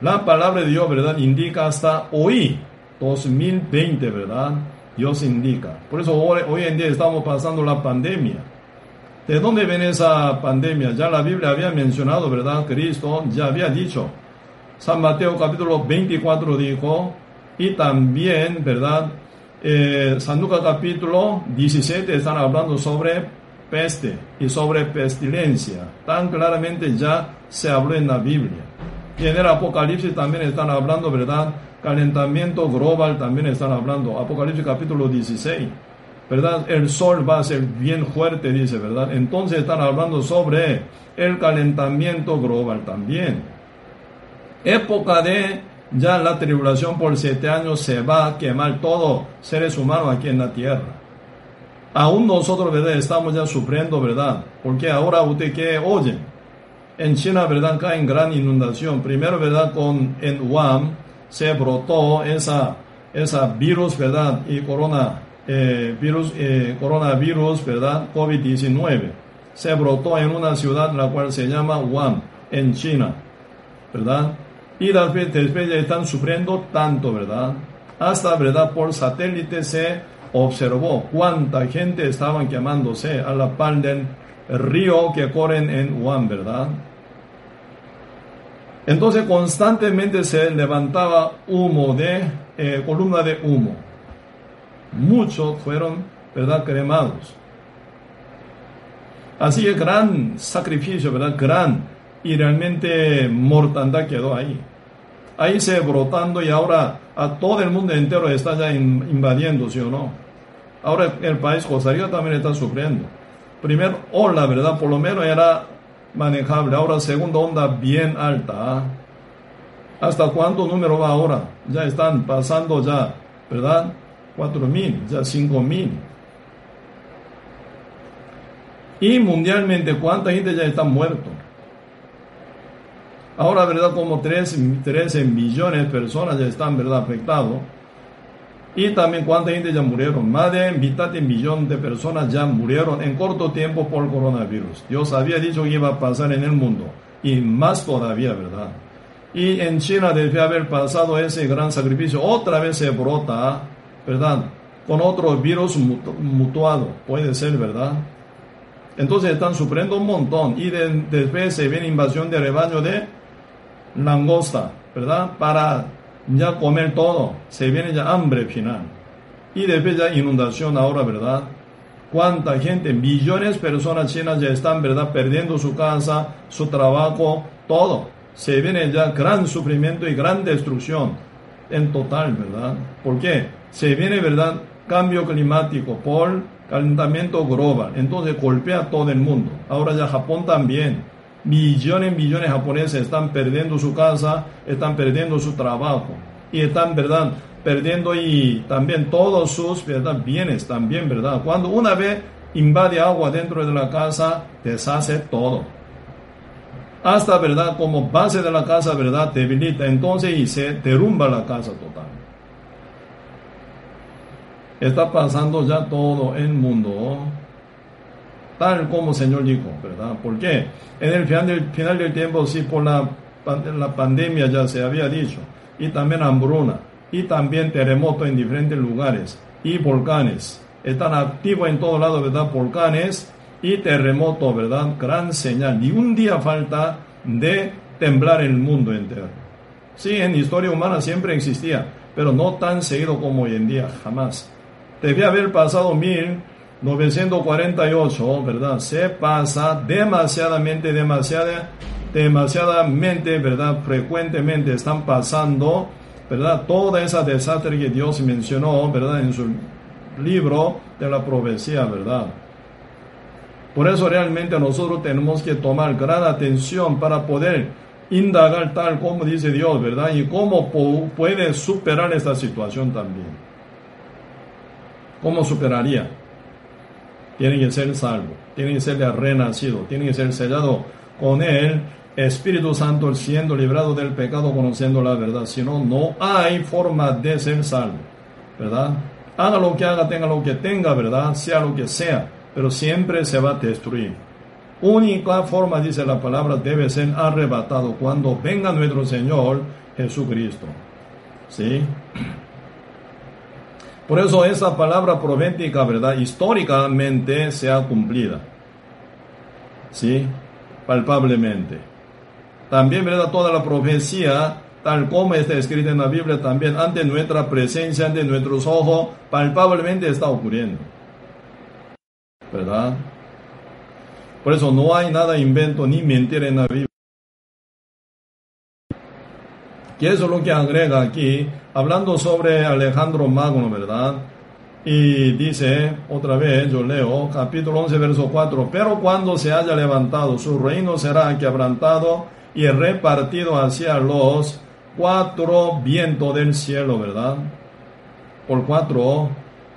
la palabra de Dios, ¿verdad? Indica hasta hoy, 2020, ¿verdad? Dios indica. Por eso hoy, en día estamos pasando la pandemia. ¿De dónde viene esa pandemia? Ya la Biblia había mencionado, ¿verdad? Cristo ya había dicho. San Mateo capítulo 24 dijo, y también, ¿verdad? Eh, San Lucas capítulo 17 están hablando sobre peste y sobre pestilencia. Tan claramente ya se habló en la Biblia. Y en el Apocalipsis también están hablando, ¿verdad? Calentamiento global también están hablando. Apocalipsis capítulo 16. ¿verdad? El sol va a ser bien fuerte, dice, ¿verdad? Entonces están hablando sobre el calentamiento global también. Época de ya la tribulación por siete años se va a quemar todo seres humanos aquí en la tierra. Aún nosotros, ¿verdad? Estamos ya sufriendo, ¿verdad? Porque ahora usted que oye, en China, ¿verdad? Cae en gran inundación. Primero, ¿verdad? Con en Wuhan se brotó esa, esa virus, ¿verdad? Y corona eh, virus, eh, coronavirus, ¿verdad? COVID-19. Se brotó en una ciudad la cual se llama Wuhan, en China, ¿verdad? Y las especies están sufriendo tanto, ¿verdad? Hasta, ¿verdad? Por satélite se observó cuánta gente estaban quemándose a la par del río que corren en Wuhan, ¿verdad? Entonces constantemente se levantaba humo de, eh, columna de humo muchos fueron, ¿verdad?, cremados. Así que gran sacrificio, ¿verdad?, gran y realmente mortandad quedó ahí. Ahí se brotando y ahora a todo el mundo entero está ya invadiendo, ¿sí o no? Ahora el país Costa Rica también está sufriendo. Primer ola, ¿verdad? Por lo menos era manejable. Ahora segunda onda bien alta. ¿ah? ¿Hasta cuánto número va ahora? Ya están pasando ya, ¿verdad? 4 mil, ya 5 mil. Y mundialmente, ¿cuánta gente ya está muerto? Ahora, ¿verdad? Como 13, 13 millones de personas ya están, ¿verdad? Afectados. Y también cuánta gente ya murieron. Más de mitad de millón de personas ya murieron en corto tiempo por coronavirus. Dios había dicho que iba a pasar en el mundo. Y más todavía, ¿verdad? Y en China debe haber pasado ese gran sacrificio, otra vez se brota, ¿verdad? Con otro virus mutuado, puede ser, ¿verdad? Entonces están sufriendo un montón y después se viene invasión de rebaño de langosta, ¿verdad? Para ya comer todo, se viene ya hambre final. Y después ya inundación ahora, ¿verdad? Cuánta gente, millones de personas chinas ya están, ¿verdad? Perdiendo su casa, su trabajo, todo. Se viene ya gran sufrimiento y gran destrucción en total, ¿verdad? ¿Por qué? Se viene, ¿verdad? Cambio climático por calentamiento global. Entonces golpea todo el mundo. Ahora ya Japón también. Millones y millones de japoneses están perdiendo su casa, están perdiendo su trabajo y están, ¿verdad? Perdiendo y también todos sus bienes también, ¿verdad? Cuando una vez invade agua dentro de la casa, deshace todo. Hasta, ¿verdad? Como base de la casa, ¿verdad? Debilita entonces y se derrumba la casa total. Está pasando ya todo el mundo tal como el Señor dijo, ¿verdad? ¿Por qué? En el final del, final del tiempo, sí, por la, la pandemia ya se había dicho, y también hambruna, y también terremoto en diferentes lugares, y volcanes. Están activos en todo lado, ¿verdad? Volcanes y terremoto, ¿verdad? Gran señal. Ni un día falta de temblar el mundo entero. Sí, en historia humana siempre existía, pero no tan seguido como hoy en día, jamás. Debía haber pasado mil 948, ¿verdad? Se pasa demasiadamente, demasiada, demasiadamente, ¿verdad? Frecuentemente están pasando, ¿verdad? Toda esa desastre que Dios mencionó, ¿verdad? En su libro de la profecía, ¿verdad? Por eso realmente nosotros tenemos que tomar gran atención para poder indagar tal como dice Dios, ¿verdad? Y cómo puede superar esta situación también. ¿Cómo superaría? Tiene que ser salvo, tiene que ser renacido, tiene que ser sellado con el Espíritu Santo siendo librado del pecado conociendo la verdad. Si no, no hay forma de ser salvo, ¿verdad? Haga lo que haga, tenga lo que tenga, ¿verdad? Sea lo que sea, pero siempre se va a destruir. Única forma, dice la palabra, debe ser arrebatado cuando venga nuestro Señor Jesucristo. ¿Sí? Por eso esa palabra profética, ¿verdad? Históricamente se ha cumplida. ¿Sí? Palpablemente. También, ¿verdad? Toda la profecía, tal como está escrita en la Biblia, también ante nuestra presencia, ante nuestros ojos, palpablemente está ocurriendo. ¿Verdad? Por eso no hay nada invento ni mentira en la Biblia. Que eso es lo que agrega aquí, hablando sobre Alejandro Magno, ¿verdad? Y dice, otra vez, yo leo, capítulo 11, verso 4, pero cuando se haya levantado, su reino será quebrantado y repartido hacia los cuatro vientos del cielo, ¿verdad? Por cuatro,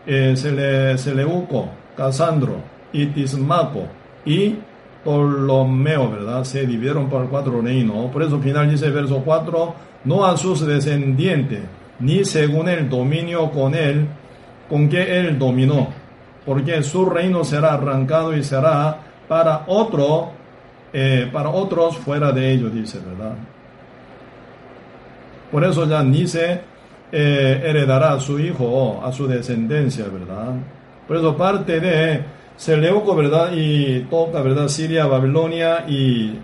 eh, Seleuco, Casandro y Tismaco y Ptolomeo, ¿verdad? Se dividieron por cuatro reinos. Por eso final dice verso 4, no a sus descendientes, ni según el dominio con él, con que él dominó, porque su reino será arrancado y será para otro, eh, para otros fuera de ellos, dice, ¿verdad? Por eso ya ni eh, heredará a su hijo, a su descendencia, ¿verdad? Por eso parte de Seleuco, ¿verdad? Y toca, ¿verdad? Siria, Babilonia y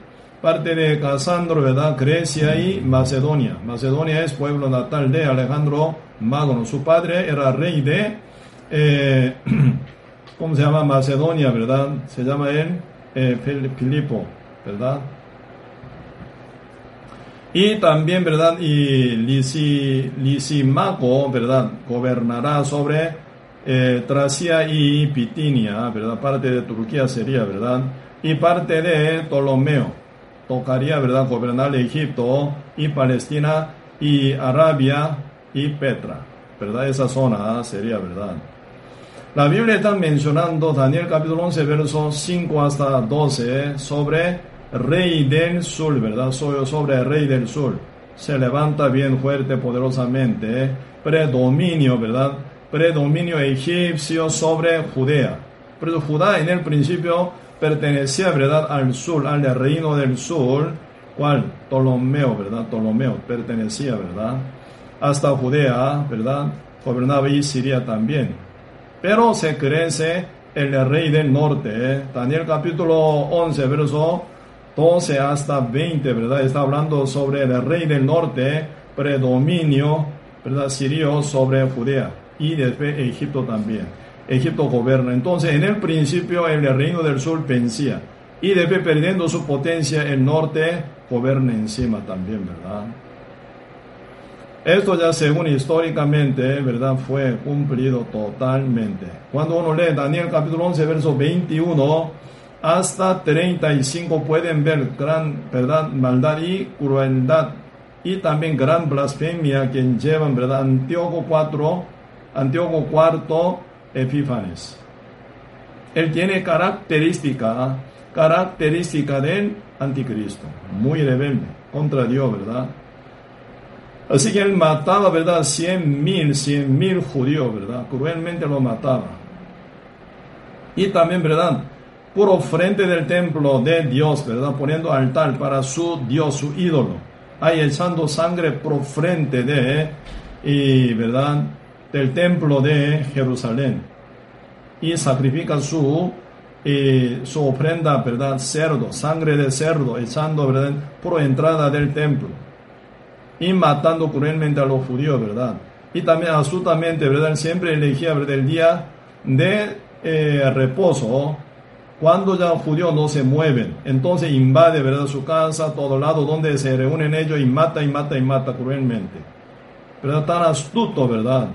parte de Casandro, ¿verdad? Grecia y Macedonia. Macedonia es pueblo natal de Alejandro Magno. Su padre era rey de, eh, ¿cómo se llama? Macedonia, ¿verdad? Se llama él eh, Filipo, ¿verdad? Y también, ¿verdad? Y Lisimaco, ¿verdad? Gobernará sobre eh, Tracia y Pitinia, ¿verdad? Parte de Turquía sería, ¿verdad? Y parte de Ptolomeo tocaría, ¿verdad?, gobernar Egipto y Palestina y Arabia y Petra, ¿verdad? Esa zona sería, ¿verdad? La Biblia está mencionando, Daniel capítulo 11, versos 5 hasta 12, sobre rey del sur, ¿verdad? Sobre el rey del sur. Se levanta bien fuerte, poderosamente, predominio, ¿verdad? Predominio egipcio sobre Judea. Pero Judá en el principio pertenecía, ¿verdad?, al sur, al reino del sur, ¿Cuál? Ptolomeo, ¿verdad? Ptolomeo pertenecía, ¿verdad? Hasta Judea, ¿verdad? Gobernaba y Siria también. Pero se crece el rey del norte. ¿eh? Daniel capítulo 11, verso 12 hasta 20, ¿verdad? Está hablando sobre el rey del norte, predominio, ¿verdad? Sirio sobre Judea y después Egipto también. Egipto gobierna. Entonces, en el principio, el reino del sur vencía. Y después, perdiendo su potencia, el norte gobierna encima también, ¿verdad? Esto ya según históricamente, ¿verdad? Fue cumplido totalmente. Cuando uno lee Daniel capítulo 11, verso 21 hasta 35, pueden ver gran, ¿verdad? Maldad y crueldad y también gran blasfemia que llevan, ¿verdad? Antíoco 4, Antíoco IV Epífanes. Él tiene característica, característica del anticristo, muy rebelde contra Dios, ¿verdad? Así que él mataba, ¿verdad? Cien mil, cien mil judíos, ¿verdad? Cruelmente lo mataba. Y también, ¿verdad? Puro frente del templo de Dios, ¿verdad? Poniendo altar para su Dios, su ídolo. Ahí echando sangre por frente de, y, ¿verdad? Del templo de Jerusalén. Y sacrifica su, y su ofrenda, ¿verdad? Cerdo, sangre de cerdo, echando, ¿verdad? Por entrada del templo y matando cruelmente a los judíos, ¿verdad? Y también absolutamente, ¿verdad? Siempre elegía el día de eh, reposo, cuando ya los judíos no se mueven. Entonces invade, ¿verdad? Su casa, todo lado donde se reúnen ellos y mata y mata y mata cruelmente. ¿Verdad? Tan astuto, ¿verdad?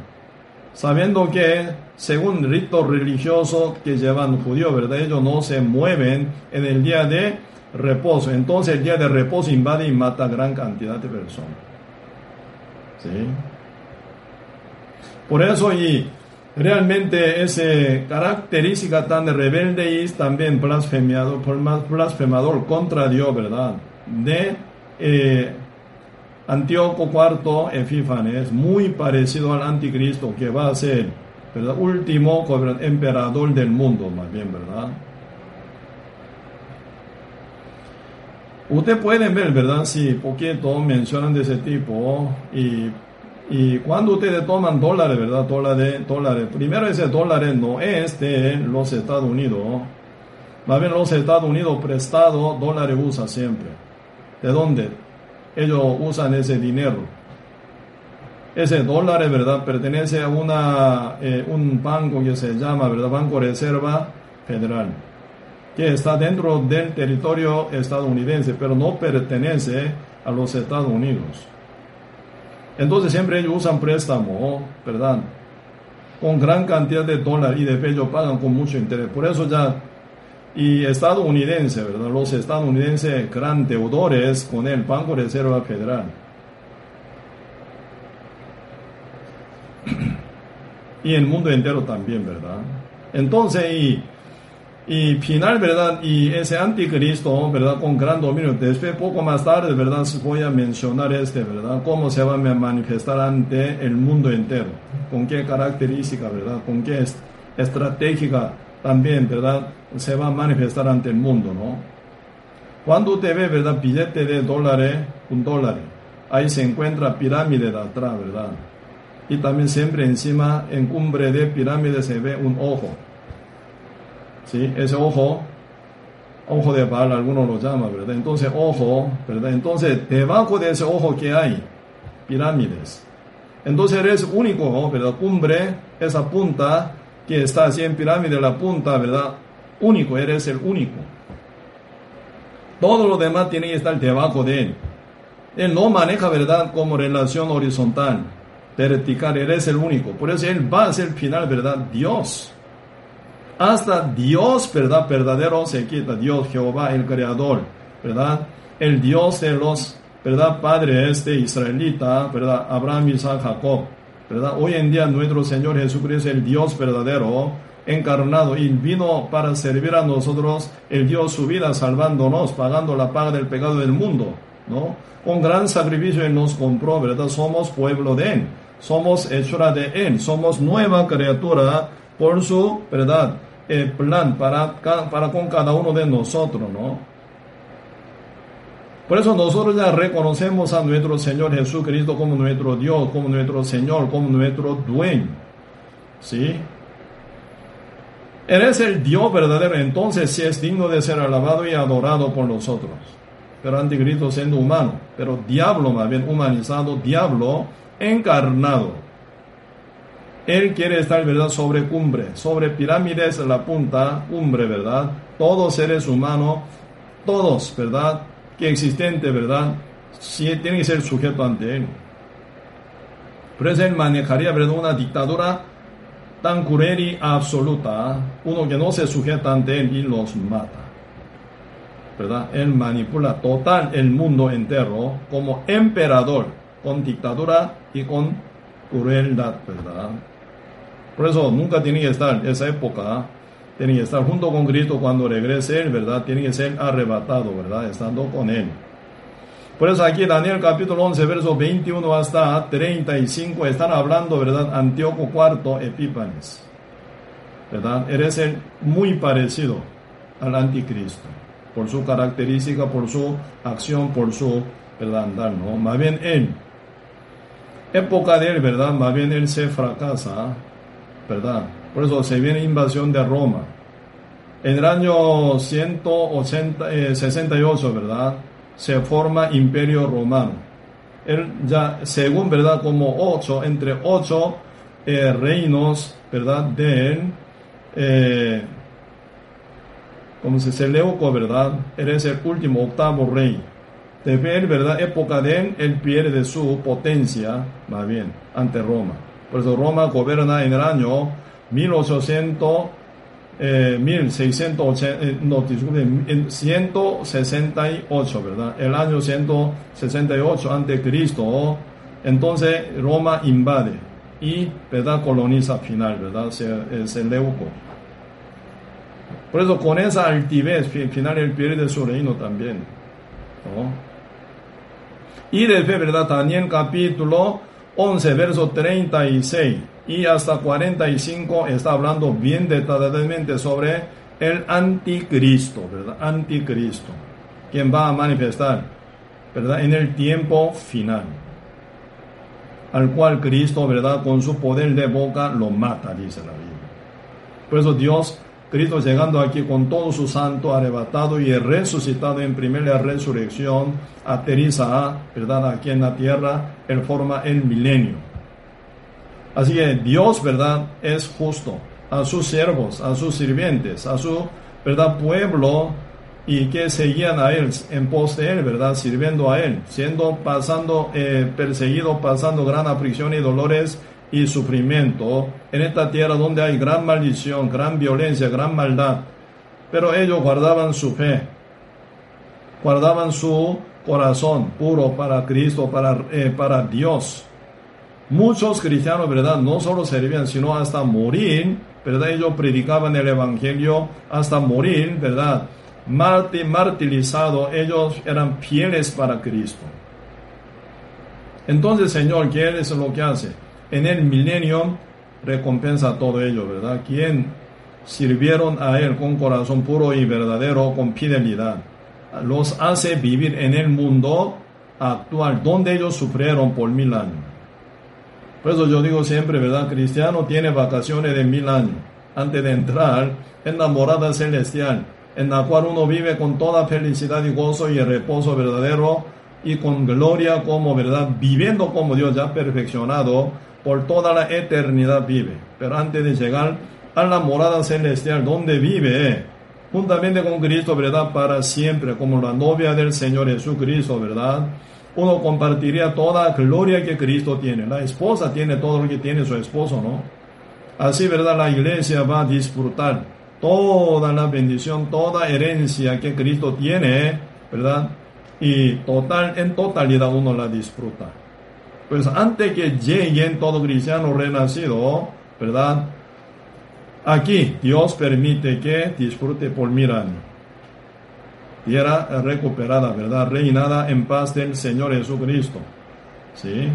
Sabiendo que, según rito religioso que llevan judíos, ¿verdad? Ellos no se mueven en el día de reposo. Entonces el día de reposo invade y mata gran cantidad de personas. Por eso y realmente esa característica tan rebelde y también blasfemador contra Dios, ¿verdad? De eh, Antíoco IV Epífanes, muy parecido al anticristo que va a ser, ¿verdad? Último emperador del mundo, más bien, ¿verdad? Usted pueden ver, ¿verdad? Sí, poquito mencionan de ese tipo y, y cuando ustedes toman dólares, ¿verdad? Dólares, dólares. Primero ese dólar no es de los Estados Unidos. Más bien los Estados Unidos prestado, dólares usa siempre. ¿De dónde? Ellos usan ese dinero. Ese dólar, ¿verdad? Pertenece a una, eh, un banco que se llama, ¿verdad? Banco Reserva Federal que está dentro del territorio estadounidense, pero no pertenece a los Estados Unidos. Entonces siempre ellos usan préstamo, ¿verdad? Con gran cantidad de dólares y de ellos pagan con mucho interés. Por eso ya, y estadounidense, ¿verdad? Los estadounidenses gran deudores con el Banco de Reserva Federal. y el mundo entero también, ¿verdad? Entonces, y y final, ¿verdad? Y ese anticristo, ¿verdad? Con gran dominio. Después, poco más tarde, ¿verdad? Voy a mencionar este, ¿verdad? Cómo se va a manifestar ante el mundo entero. Con qué característica, ¿verdad? Con qué estratégica también, ¿verdad? Se va a manifestar ante el mundo, ¿no? Cuando usted ve, ¿verdad? Billete de dólares, un dólar. Ahí se encuentra pirámide de atrás, ¿verdad? Y también siempre encima, en cumbre de pirámide se ve un ojo. ¿sí? Ese ojo, ojo de bala, algunos lo llaman, ¿verdad? Entonces, ojo, ¿verdad? Entonces, debajo de ese ojo que hay, pirámides. Entonces eres único, ¿verdad? Cumbre, esa punta que está así en pirámide, la punta, ¿verdad? Único, eres el único. Todo lo demás tiene que estar debajo de él. Él no maneja, ¿verdad? Como relación horizontal, vertical, eres el único. Por eso él va a ser final, ¿verdad? Dios hasta Dios, ¿verdad? Verdadero se quita, Dios Jehová, el Creador, ¿verdad? El Dios de los, ¿verdad? Padres de israelita, ¿verdad? Abraham, Isaac, Jacob, ¿verdad? Hoy en día nuestro Señor Jesucristo es el Dios verdadero, encarnado y vino para servir a nosotros, el Dios su vida salvándonos, pagando la paga del pecado del mundo, ¿no? Con gran sacrificio Él nos compró, ¿verdad? Somos pueblo de Él, somos hechura de Él, somos nueva criatura por su, ¿verdad? el plan para, para con cada uno de nosotros, ¿no? Por eso nosotros ya reconocemos a nuestro Señor Jesucristo como nuestro Dios, como nuestro Señor, como nuestro dueño. ¿Sí? Él es el Dios verdadero, entonces sí es digno de ser alabado y adorado por nosotros. Pero anticristo siendo humano, pero diablo más bien humanizado, diablo encarnado. Él quiere estar, ¿verdad?, sobre cumbre, sobre pirámides la punta, cumbre, ¿verdad? Todos seres humanos, todos, ¿verdad?, que existente, ¿verdad?, sí, tiene que ser sujeto ante él. Por eso él manejaría, ¿verdad?, una dictadura tan cruel y absoluta, uno que no se sujeta ante él y los mata. ¿Verdad? Él manipula total el mundo entero como emperador, con dictadura y con crueldad, ¿verdad? Por eso nunca tiene que estar, esa época, tiene que estar junto con Cristo cuando regrese Él, ¿verdad? Tiene que ser arrebatado, ¿verdad? Estando con Él. Por eso aquí Daniel capítulo 11, verso 21 hasta 35 están hablando, ¿verdad? Antíoco IV Epífanes. ¿Verdad? Eres el muy parecido al anticristo. Por su característica, por su acción, por su, ¿verdad? Andar, ¿no? Más bien él. Época de él, ¿verdad? Más bien él se fracasa, ¿verdad? Por eso se viene invasión de Roma. En el año 168, eh, ¿verdad? se forma imperio romano. Él ya, según, ¿verdad? Como ocho, entre ocho eh, reinos, ¿verdad? De él, eh, como se dice Leuco, ¿verdad? Él es el último, octavo rey. De ver, ¿verdad? Época de él, él pierde su potencia, más bien, ante Roma. Por eso Roma gobierna en el año 1800 eh, 1680, eh, no, en 168, ¿verdad? El año 168 ante Cristo, entonces Roma invade y, ¿verdad? Coloniza final, ¿verdad? Se, eh, se leuco. Por eso con esa altivez, final él pierde su reino también, ¿no? Y después, ¿verdad? Daniel capítulo 11, verso 36 y hasta 45 está hablando bien detalladamente sobre el anticristo, ¿verdad? Anticristo, quien va a manifestar, ¿verdad? En el tiempo final, al cual Cristo, ¿verdad? Con su poder de boca lo mata, dice la Biblia. Por eso Dios, Cristo llegando aquí con todo su santo, arrebatado y resucitado en primera resurrección, aterriza, ¿verdad? Aquí en la tierra, en forma el milenio Así que Dios, ¿verdad? Es justo a sus siervos, a sus sirvientes, a su, ¿verdad? Pueblo y que seguían a Él, en pos de Él, ¿verdad? Sirviendo a Él, siendo, pasando, eh, perseguido, pasando gran aflicción y dolores y sufrimiento en esta tierra donde hay gran maldición, gran violencia, gran maldad. Pero ellos guardaban su fe, guardaban su corazón puro para Cristo, para, eh, para Dios. Muchos cristianos, ¿verdad? No solo servían, sino hasta morir, ¿verdad? Ellos predicaban el Evangelio hasta morir, ¿verdad? martirizado, ellos eran fieles para Cristo. Entonces, Señor, ¿qué es lo que hace? En el milenio recompensa todo ello, ¿verdad? Quien sirvieron a Él con corazón puro y verdadero, con fidelidad. Los hace vivir en el mundo actual, donde ellos sufrieron por mil años. Por eso yo digo siempre, ¿verdad? Cristiano tiene vacaciones de mil años antes de entrar en la morada celestial, en la cual uno vive con toda felicidad y gozo y reposo verdadero y con gloria como verdad, viviendo como Dios ya perfeccionado, por toda la eternidad vive. Pero antes de llegar a la morada celestial, donde vive, juntamente con Cristo, ¿verdad? Para siempre, como la novia del Señor Jesucristo, ¿verdad? Uno compartiría toda gloria que Cristo tiene. La esposa tiene todo lo que tiene su esposo, ¿no? Así, ¿verdad? La iglesia va a disfrutar toda la bendición, toda herencia que Cristo tiene, ¿verdad? Y total, en totalidad uno la disfruta. Pues antes que lleguen todo cristiano renacido, ¿verdad? Aquí Dios permite que disfrute por mil años y era recuperada, ¿verdad? Reinada en paz del Señor Jesucristo. ¿Sí?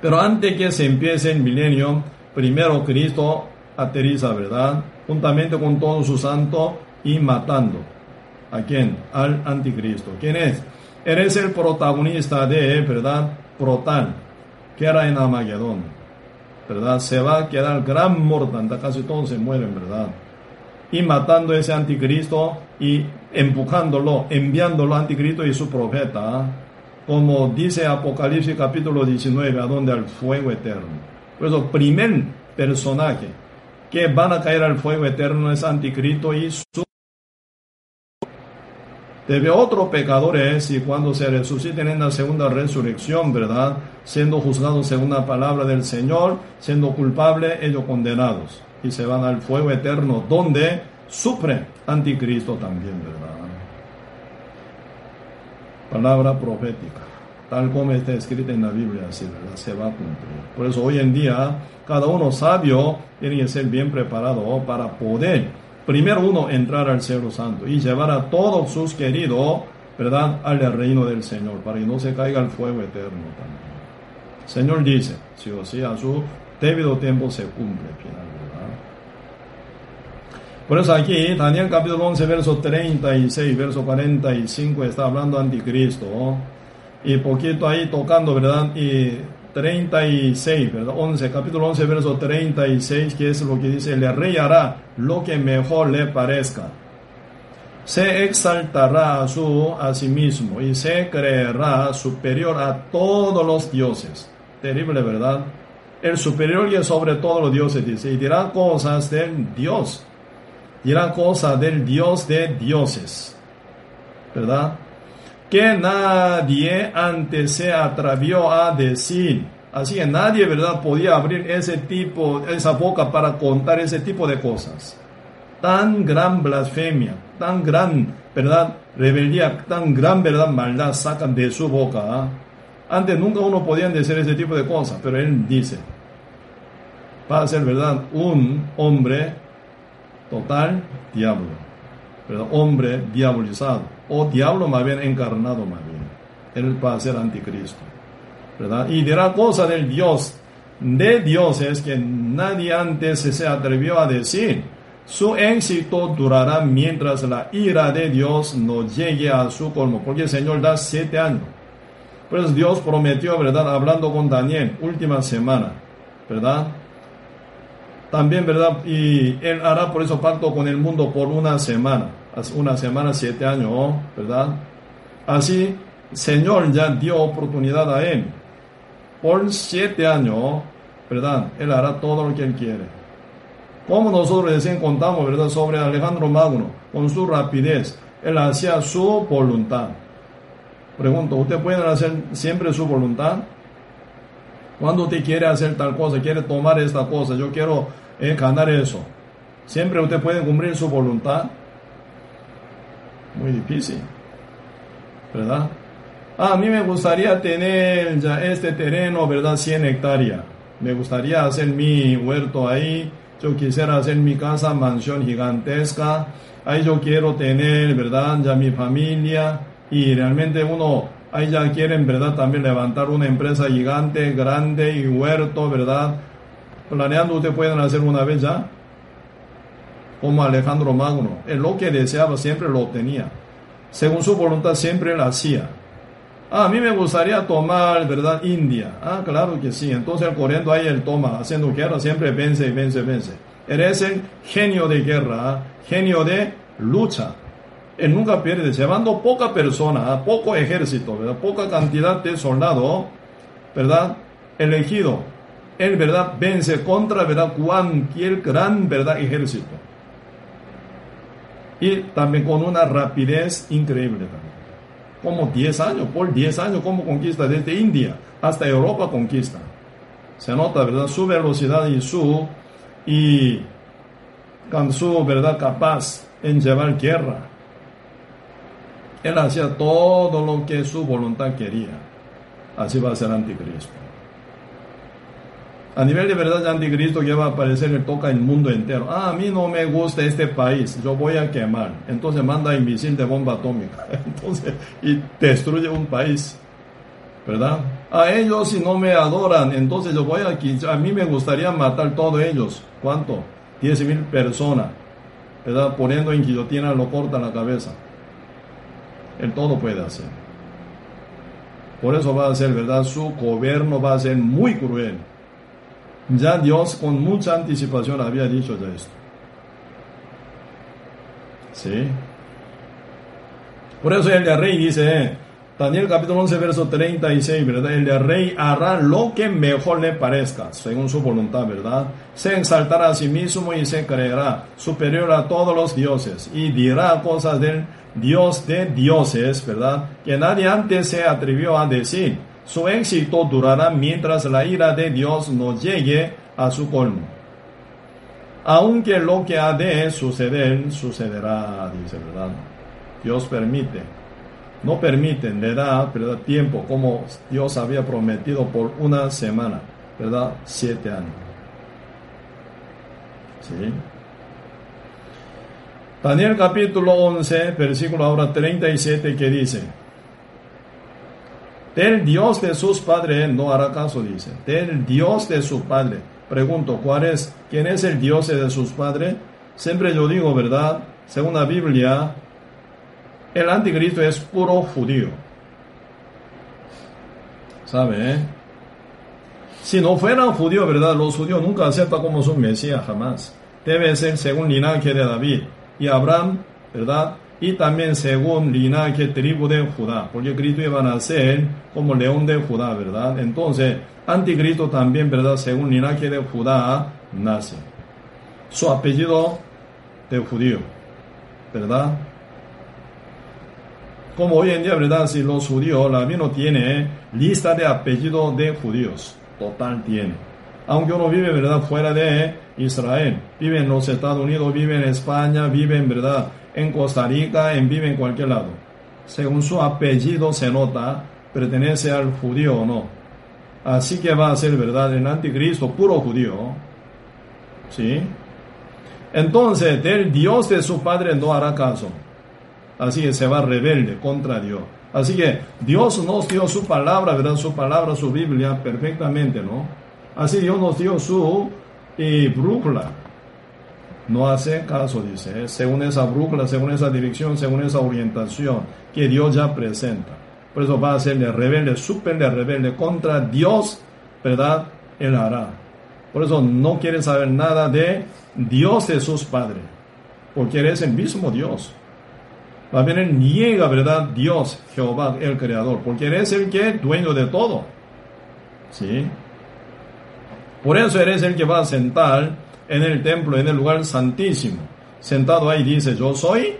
Pero antes que se empiece el milenio, primero Cristo aterriza, ¿verdad? Juntamente con todo su santo y matando ¿A quién? Al anticristo. ¿Quién es? Eres el protagonista de, ¿verdad? Protan, que era en Amagedón. ¿Verdad? Se va a quedar gran mortandad, casi todos se mueren, ¿verdad? Y matando a ese anticristo y empujándolo, enviándolo anticristo y su profeta, como dice Apocalipsis capítulo 19, a donde al fuego eterno. Por eso, primer personaje que van a caer al fuego eterno es anticristo y su Debe otro pecador es y cuando se resuciten en la segunda resurrección, ¿verdad? Siendo juzgados según la palabra del Señor, siendo culpables, ellos condenados. Y se van al fuego eterno, donde sufre anticristo también, ¿verdad? Palabra profética, tal como está escrita en la Biblia, así, ¿verdad? Se va a cumplir. Por eso hoy en día, cada uno sabio tiene que ser bien preparado para poder primero uno entrar al cielo santo y llevar a todos sus queridos, ¿verdad?, al reino del Señor, para que no se caiga el fuego eterno también. Señor dice, si o sí, a su debido tiempo se cumple final, ¿verdad? Por eso aquí, Daniel capítulo 11, verso 36, verso 45, está hablando anticristo, y poquito ahí tocando, ¿verdad? Y 36, ¿verdad? 11, capítulo 11, verso 36, que es lo que dice, el rey hará lo que mejor le parezca. Se exaltará a, su, a sí mismo y se creerá superior a todos los dioses. Terrible, ¿verdad? El superior y sobre todos los dioses, dice, y dirá cosas del Dios. Dirá cosas del Dios de dioses. ¿Verdad? que nadie antes se atrevió a decir. Así que nadie, ¿verdad?, podía abrir ese tipo, esa boca para contar ese tipo de cosas. Tan gran blasfemia, tan gran, ¿verdad?, rebeldía, tan gran, ¿verdad?, maldad sacan de su boca. ¿ah? Antes nunca uno podía decir ese tipo de cosas, pero él dice, para ser, ¿verdad?, un hombre total diablo, hombre diabolizado o diablo más bien encarnado más bien. Él va ser anticristo. ¿verdad? Y dirá cosa del Dios, de dioses que nadie antes se atrevió a decir. Su éxito durará mientras la ira de Dios no llegue a su colmo, porque el Señor da siete años. Pues Dios prometió, ¿verdad? Hablando con Daniel, última semana, ¿verdad? También, ¿verdad? Y Él hará por eso pacto con el mundo por una semana una semana, siete años, ¿verdad? Así, Señor ya dio oportunidad a él. Por siete años, ¿verdad? Él hará todo lo que él quiere. Como nosotros recién contamos, ¿verdad? Sobre Alejandro Magno, con su rapidez, él hacía su voluntad. Pregunto, ¿usted puede hacer siempre su voluntad? Cuando usted quiere hacer tal cosa, quiere tomar esta cosa, yo quiero eh, ganar eso. Siempre usted puede cumplir su voluntad muy difícil, ¿verdad? a mí me gustaría tener ya este terreno, ¿verdad? 100 hectáreas. Me gustaría hacer mi huerto ahí. Yo quisiera hacer mi casa, mansión gigantesca. Ahí yo quiero tener, ¿verdad? Ya mi familia. Y realmente uno, ahí ya quieren, ¿verdad? También levantar una empresa gigante, grande y huerto, ¿verdad? Planeando, ustedes pueden hacer una vez ya como Alejandro Magno. Él lo que deseaba siempre lo obtenía. Según su voluntad siempre lo hacía. Ah, a mí me gustaría tomar, ¿verdad? India. Ah, claro que sí. Entonces corriendo ahí él toma, haciendo guerra, siempre vence, vence, vence. Eres el genio de guerra, ¿ah? genio de lucha. Él nunca pierde, llevando poca persona, ¿ah? poco ejército. Poca cantidad de soldados, ¿verdad? Elegido. Él, ¿verdad? Vence contra, ¿verdad? Cualquier gran, ¿verdad? Ejército y también con una rapidez increíble también. Como 10 años, por 10 años, como conquista desde India hasta Europa conquista. Se nota, ¿verdad? Su velocidad y su, y su, ¿verdad? Capaz en llevar guerra. Él hacía todo lo que su voluntad quería. Así va a ser anticristo. A nivel de verdad, anticristo que va a aparecer le toca el mundo entero. Ah, a mí no me gusta este país, yo voy a quemar. Entonces manda de bomba atómica. Entonces, y destruye un país. ¿Verdad? A ellos si no me adoran, entonces yo voy aquí. A mí me gustaría matar todos ellos. ¿Cuánto? 10 mil personas. ¿Verdad? Poniendo en guillotina lo corta la cabeza. Él todo puede hacer. Por eso va a ser, ¿verdad? Su gobierno va a ser muy cruel. Ya Dios con mucha anticipación había dicho ya esto. ¿Sí? Por eso el de rey dice, Daniel capítulo 11, verso 36, ¿verdad? El de rey hará lo que mejor le parezca, según su voluntad, ¿verdad? Se exaltará a sí mismo y se creerá superior a todos los dioses y dirá cosas del Dios de dioses, ¿verdad? Que nadie antes se atrevió a decir. Su éxito durará mientras la ira de Dios no llegue a su colmo. Aunque lo que ha de suceder, sucederá, dice, ¿verdad? Dios permite. No permite, le da. Tiempo, como Dios había prometido por una semana, ¿verdad? Siete años. ¿Sí? Daniel capítulo 11, versículo ahora 37 que dice, del Dios de sus padres no hará caso, dice, del Dios de su padre. Pregunto, ¿cuál es? ¿Quién es el Dios de sus padres? Siempre yo digo, ¿verdad? Según la Biblia, el anticristo es puro judío. ¿Sabe? Eh? Si no fueran judíos, ¿verdad? Los judíos nunca aceptan como su Mesías, jamás. Debe ser según linaje de David y Abraham, ¿verdad? Y también según linaje tribu de Judá, porque Cristo iba a nacer como león de Judá, ¿verdad? Entonces, anticristo también, ¿verdad? Según linaje de Judá, nace. Su apellido de judío, ¿verdad? Como hoy en día, ¿verdad? Si los judíos, la no tiene lista de apellidos de judíos, total tiene. Aunque uno vive, ¿verdad? Fuera de Israel, vive en los Estados Unidos, vive en España, vive en verdad en Costa Rica, en vive en cualquier lado. Según su apellido se nota, pertenece al judío o no. Así que va a ser verdad el anticristo puro judío. ¿Sí? Entonces, del Dios de su padre no hará caso. Así que se va rebelde contra Dios. Así que Dios nos dio su palabra, ¿verdad? Su palabra, su Biblia, perfectamente, ¿no? Así Dios nos dio su y brújula. No hace caso, dice, ¿eh? según esa brújula, según esa dirección, según esa orientación que Dios ya presenta. Por eso va a de rebelde, súper de rebelde contra Dios, ¿verdad? Él hará. Por eso no quiere saber nada de Dios de sus padres, porque eres el mismo Dios. Va a venir niega, ¿verdad? Dios, Jehová, el Creador, porque eres el que dueño de todo. ¿Sí? Por eso eres el que va a sentar en el templo, en el lugar santísimo. Sentado ahí dice, yo soy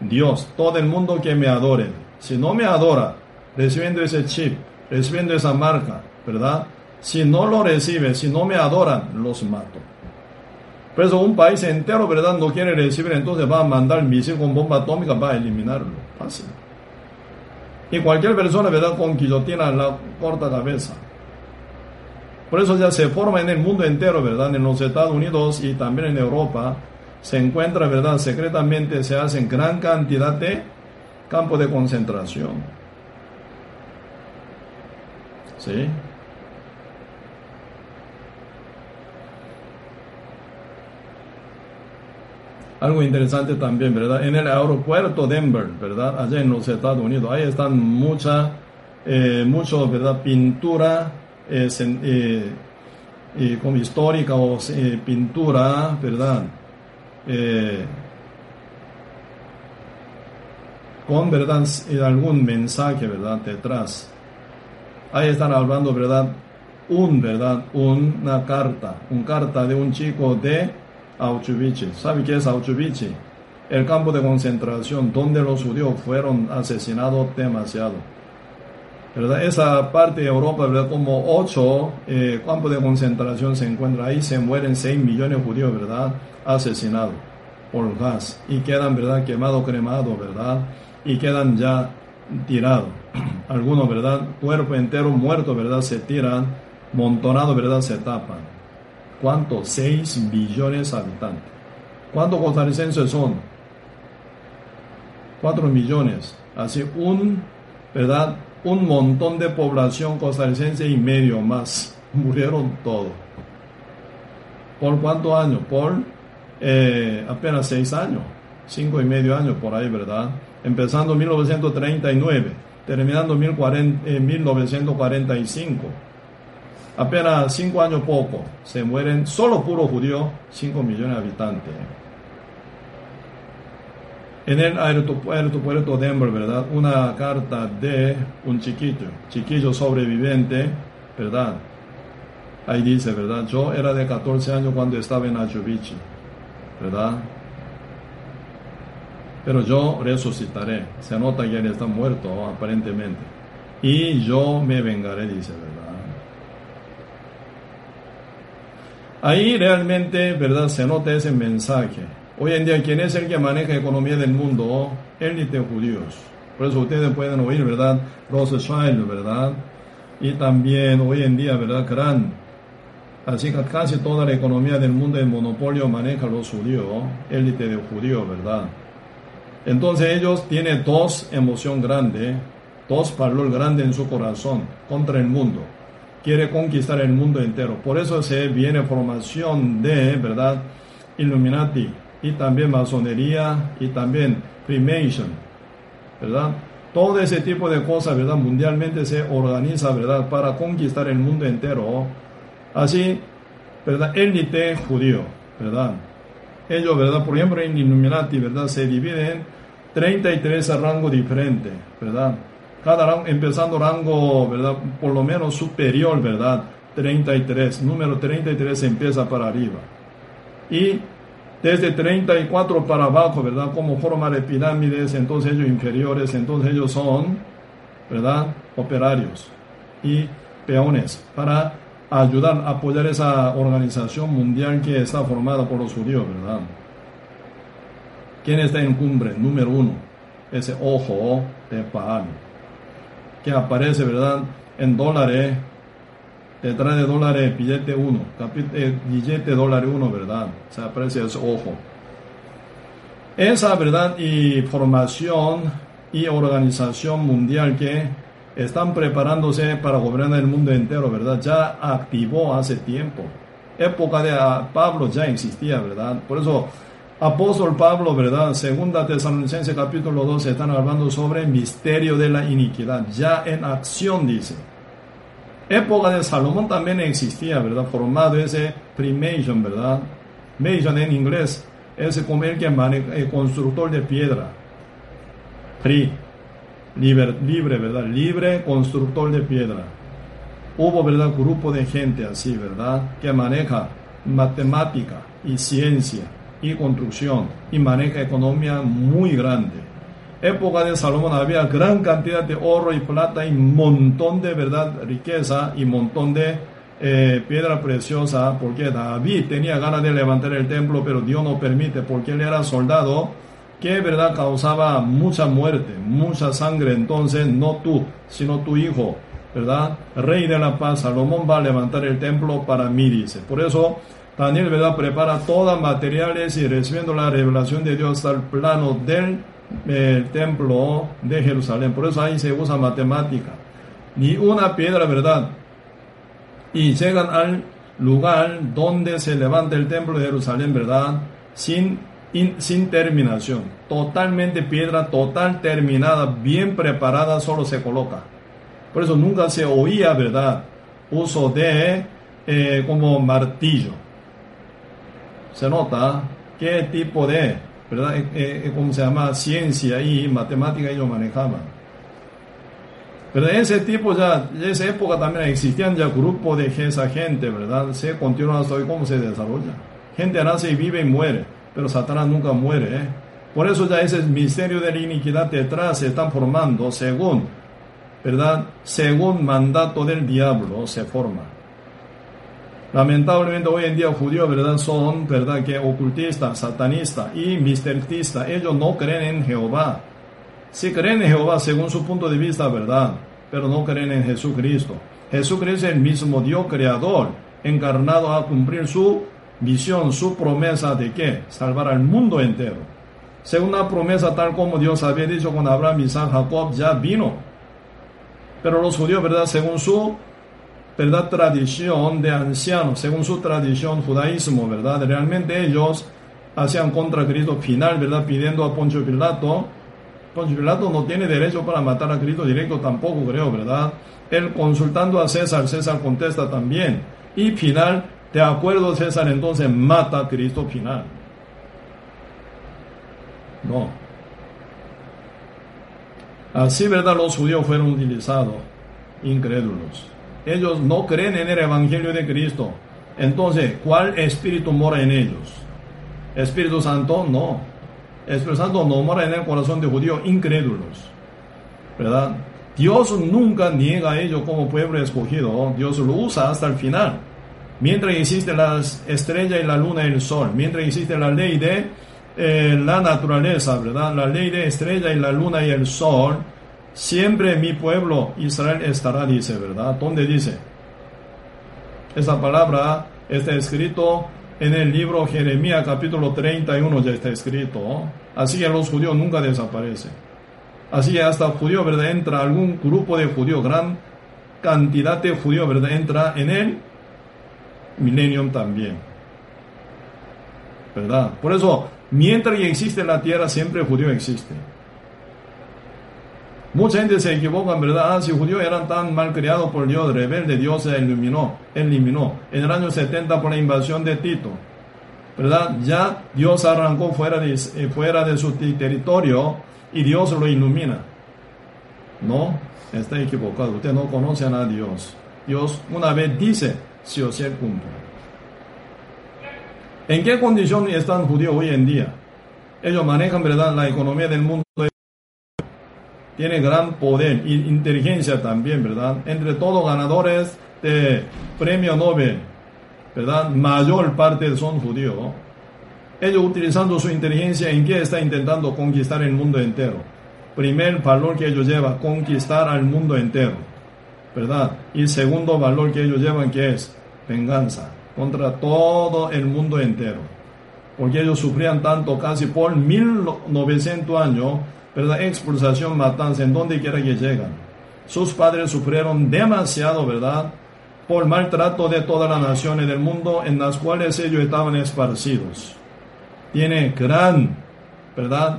Dios, todo el mundo que me adore. Si no me adora, recibiendo ese chip, recibiendo esa marca, ¿verdad? Si no lo recibe, si no me adoran, los mato. Por eso un país entero, ¿verdad? No quiere recibir, entonces va a mandar misil con bomba atómica para eliminarlo. Fácil. Y cualquier persona, ¿verdad? Con guillotina la corta cabeza. Por eso ya se forma en el mundo entero, ¿verdad? En los Estados Unidos y también en Europa se encuentra, ¿verdad? Secretamente se hacen gran cantidad de campos de concentración. ¿Sí? Algo interesante también, ¿verdad? En el aeropuerto Denver, ¿verdad? Allá en los Estados Unidos, ahí están mucha, eh, mucho, ¿verdad? Pintura como histórica o eh, pintura, ¿verdad? con verdad algún mensaje, ¿verdad? Detrás. Ahí están hablando, ¿verdad? Un, ¿verdad? Una carta, una carta de un chico de Auschwitz. ¿Sabe qué es Auschwitz? El campo de concentración donde los judíos fueron asesinados demasiado esa parte de Europa, ¿verdad? Como ocho eh, campos de concentración se encuentran ahí, se mueren 6 millones de judíos, ¿verdad? Asesinados por gas y quedan, ¿verdad? Quemados, cremados, ¿verdad? Y quedan ya tirados. Algunos, ¿verdad? Cuerpo entero muerto, ¿verdad? Se tiran, montonados, ¿verdad? Se tapan. ¿Cuántos? 6 billones de habitantes. ¿Cuántos costarricenses son? 4 millones. Así, un, ¿verdad? Un montón de población costarricense y medio más. Murieron todos. ¿Por cuántos años? Por eh, apenas seis años. cinco y medio años por ahí, ¿verdad? Empezando en 1939, terminando en 1945. Apenas cinco años poco, se mueren solo puro judío, 5 millones de habitantes. En el aeropuerto de Denver, ¿verdad? Una carta de un chiquillo, chiquillo sobreviviente, ¿verdad? Ahí dice, ¿verdad? Yo era de 14 años cuando estaba en Achubichi, ¿verdad? Pero yo resucitaré. Se nota que él está muerto, aparentemente. Y yo me vengaré, dice, ¿verdad? Ahí realmente, ¿verdad? Se nota ese mensaje. Hoy en día, ¿quién es el que maneja la economía del mundo? Élite judíos. Por eso ustedes pueden oír, ¿verdad? Rothschild, ¿verdad? Y también hoy en día, ¿verdad? Gran Así que casi toda la economía del mundo en monopolio maneja los judíos, élite de judíos, ¿verdad? Entonces ellos tienen dos emociones grandes, dos valores grandes en su corazón contra el mundo. Quiere conquistar el mundo entero. Por eso se viene formación de, ¿verdad? Illuminati y también masonería y también Freemason, ¿verdad? Todo ese tipo de cosas, ¿verdad? Mundialmente se organiza, ¿verdad? Para conquistar el mundo entero Así, ¿verdad? Élite judío, ¿verdad? Ellos, ¿verdad? Por ejemplo, en Illuminati, ¿verdad? Se dividen en 33 rangos diferentes, ¿verdad? Cada rango, empezando rango, ¿verdad? Por lo menos superior, ¿verdad? 33, número 33 empieza para arriba. Y desde 34 para abajo, ¿verdad? Como forma de pirámides, entonces ellos inferiores, entonces ellos son, ¿verdad? Operarios y peones para ayudar a apoyar esa organización mundial que está formada por los judíos, ¿verdad? ¿Quién está en cumbre? Número uno, ese ojo de Baal, que aparece, ¿verdad? En dólares, detrás de dólares, billete uno, eh, billete dólar uno, ¿verdad? Se aparece ese ojo. Esa, ¿verdad? Y formación y organización mundial que están preparándose para gobernar el mundo entero, ¿verdad? Ya activó hace tiempo. Época de ah, Pablo ya existía, ¿verdad? Por eso, apóstol Pablo, ¿verdad? Segunda Tesalonicense capítulo 12 están hablando sobre el misterio de la iniquidad. Ya en acción, dice. Época de Salomón también existía, ¿verdad? Formado ese primation, ¿verdad? Mason en inglés es como el que maneja, el constructor de piedra. Pri libre, libre, ¿verdad? Libre constructor de piedra. Hubo, ¿verdad? Grupo de gente así, ¿verdad? Que maneja matemática y ciencia y construcción y maneja economía muy grande. Época de Salomón había gran cantidad de oro y plata y montón de, ¿verdad? Riqueza y montón de eh, piedra preciosa porque David tenía ganas de levantar el templo, pero Dios no permite porque él era soldado que verdad causaba mucha muerte, mucha sangre, entonces no tú, sino tu hijo, ¿verdad? Rey de la paz, Salomón va a levantar el templo para mí, dice. Por eso Daniel, ¿verdad? Prepara todas materiales y recibiendo la revelación de Dios al plano del templo de Jerusalén. Por eso ahí se usa matemática. Ni una piedra, ¿verdad? Y llegan al lugar donde se levanta el templo de Jerusalén, ¿verdad? Sin sin terminación, totalmente piedra, total terminada, bien preparada, solo se coloca. Por eso nunca se oía, ¿verdad? Uso de eh, como martillo. Se nota qué tipo de, ¿verdad? Eh, eh, ¿Cómo se llama? Ciencia y matemática ellos manejaban. Pero en ese tipo ya, en esa época también existían ya grupos de esa gente, ¿verdad? Se continúa hasta hoy cómo se desarrolla. Gente nace y vive y muere pero Satanás nunca muere. ¿eh? Por eso ya ese misterio de la iniquidad detrás se están formando según, ¿verdad? Según mandato del diablo se forma. Lamentablemente hoy en día judíos, ¿verdad? Son, ¿verdad? Que ocultistas, satanistas y misticistas. Ellos no creen en Jehová. Sí creen en Jehová según su punto de vista, ¿verdad? Pero no creen en Jesucristo. Jesucristo es el mismo Dios creador, encarnado a cumplir su visión, su promesa de que salvar al mundo entero. Según una promesa tal como Dios había dicho con Abraham, San Jacob, ya vino. Pero los judíos, ¿verdad? Según su ¿verdad? tradición de ancianos, según su tradición judaísmo, ¿verdad? Realmente ellos hacían contra Cristo final, ¿verdad? Pidiendo a Poncho Pilato. Poncho Pilato no tiene derecho para matar a Cristo directo tampoco, creo, ¿verdad? Él consultando a César, César contesta también. Y final, de acuerdo César, entonces mata a Cristo final. No. Así, ¿verdad? Los judíos fueron utilizados, incrédulos. Ellos no creen en el Evangelio de Cristo. Entonces, ¿cuál espíritu mora en ellos? Espíritu Santo, no. Espíritu Santo no mora en el corazón de judíos incrédulos. ¿Verdad? Dios nunca niega a ellos como pueblo escogido. Dios lo usa hasta el final. Mientras existe las estrellas y la luna y el sol, mientras existe la ley de eh, la naturaleza, ¿verdad? La ley de estrella y la luna y el sol, siempre mi pueblo Israel estará, dice, ¿verdad? ¿Dónde dice? Esa palabra está escrito en el libro Jeremías capítulo 31 ya está escrito. Así que los judíos nunca desaparecen. Así que hasta judío, ¿verdad? Entra algún grupo de judíos, gran cantidad de judíos, ¿verdad? Entra en el millennium también. ¿Verdad? Por eso, mientras existe la tierra, siempre judío existe. Mucha gente se equivoca, ¿verdad? Ah, si judíos eran tan mal criados por Dios, rebelde, Dios se eliminó, eliminó. En el año 70 por la invasión de Tito, ¿verdad? Ya Dios arrancó fuera de, eh, fuera de su territorio y Dios lo ilumina. No, está equivocado. Usted no conoce a Dios. Dios una vez dice, si o si cumple. ¿En qué condición están judíos hoy en día? Ellos manejan, ¿verdad?, la economía del mundo tiene gran poder e inteligencia también, ¿verdad? Entre todos ganadores de premio Nobel, ¿verdad? Mayor parte son judíos. Ellos utilizando su inteligencia, ¿en qué está intentando conquistar el mundo entero? Primer valor que ellos llevan, conquistar al mundo entero, ¿verdad? Y segundo valor que ellos llevan, que es venganza contra todo el mundo entero. Porque ellos sufrían tanto, casi por 1900 años, ¿verdad? Expulsación, matanza, en donde quiera que llegan. Sus padres sufrieron demasiado, ¿verdad? Por maltrato de todas las naciones del mundo en las cuales ellos estaban esparcidos. Tiene gran, ¿verdad?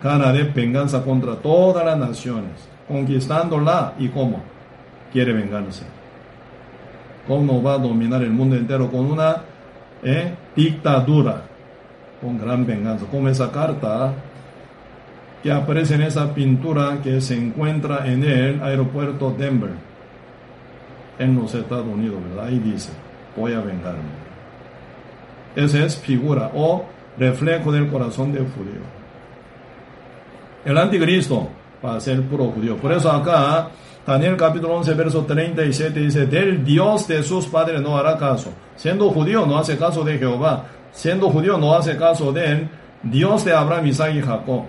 Cara de venganza contra todas las naciones, conquistándola y cómo quiere vengarse. ¿Cómo va a dominar el mundo entero con una eh, dictadura? Con gran venganza. Como esa carta que aparece en esa pintura que se encuentra en el aeropuerto Denver, en los Estados Unidos, ¿verdad? Ahí dice, voy a vengarme. Esa es figura o reflejo del corazón del judío. El anticristo va a ser puro judío. Por eso acá, Daniel capítulo 11, verso 37 dice, del Dios de sus padres no hará caso. Siendo judío no hace caso de Jehová. Siendo judío no hace caso de él. Dios de Abraham, Isaac y Jacob.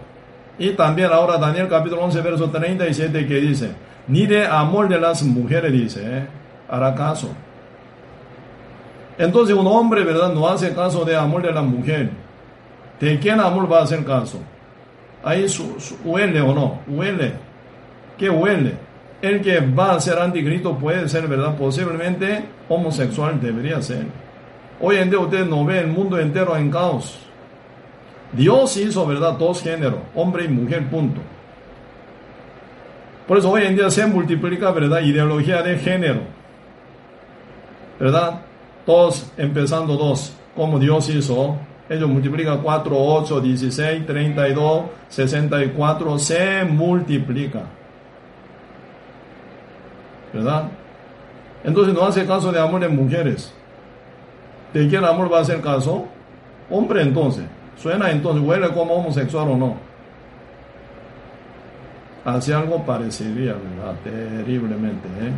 Y también ahora Daniel capítulo 11, verso 37 que dice, ni de amor de las mujeres dice, ¿eh? hará caso. Entonces un hombre, ¿verdad? No hace caso de amor de la mujer. ¿De quién amor va a hacer caso? Ahí huele o no, huele. ¿Qué huele? El que va a ser anticristo puede ser, ¿verdad? Posiblemente homosexual debería ser. Hoy en día usted no ve el mundo entero en caos. Dios hizo, ¿verdad? Dos géneros, hombre y mujer, punto. Por eso hoy en día se multiplica, ¿verdad? Ideología de género. ¿Verdad? Dos, empezando dos, como Dios hizo. Ellos multiplican 4, 8, 16, 32, 64, se multiplica. ¿Verdad? Entonces no hace caso de amor de mujeres. ¿De quién amor va a hacer caso? Hombre entonces. Suena entonces, huele como homosexual o no. Así algo parecería, ¿verdad? Terriblemente, ¿eh?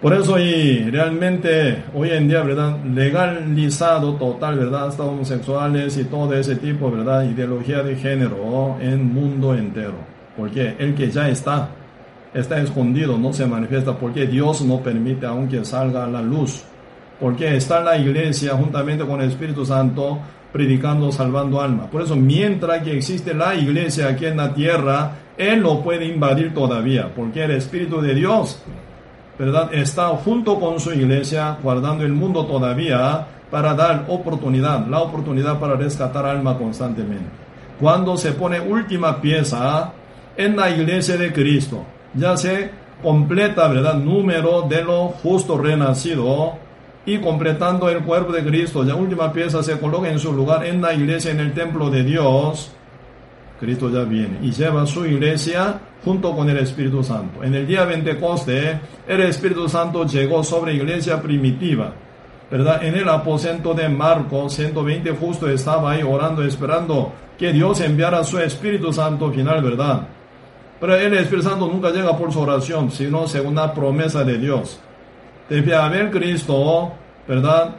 Por eso y realmente hoy en día, ¿verdad? Legalizado total, ¿verdad? Hasta homosexuales y todo ese tipo, ¿verdad? Ideología de género en mundo entero. Porque el que ya está, está escondido, no se manifiesta, porque Dios no permite aunque salga a la luz porque está en la iglesia juntamente con el Espíritu Santo predicando, salvando almas. Por eso, mientras que existe la iglesia aquí en la tierra, Él no puede invadir todavía, porque el Espíritu de Dios ¿verdad? Está junto con su iglesia, guardando el mundo todavía para dar oportunidad, la oportunidad para rescatar alma constantemente. Cuando se pone última pieza en la iglesia de Cristo, ya se completa, ¿verdad? Número de lo justo renacido y completando el cuerpo de Cristo, la última pieza se coloca en su lugar en la iglesia, en el templo de Dios. Cristo ya viene y lleva su iglesia junto con el Espíritu Santo. En el día Pentecoste, el Espíritu Santo llegó sobre iglesia primitiva. ¿Verdad? En el aposento de Marcos 120 justo estaba ahí orando, esperando que Dios enviara su Espíritu Santo final, ¿verdad? Pero el Espíritu Santo nunca llega por su oración, sino según la promesa de Dios. Debe haber Cristo, ¿verdad?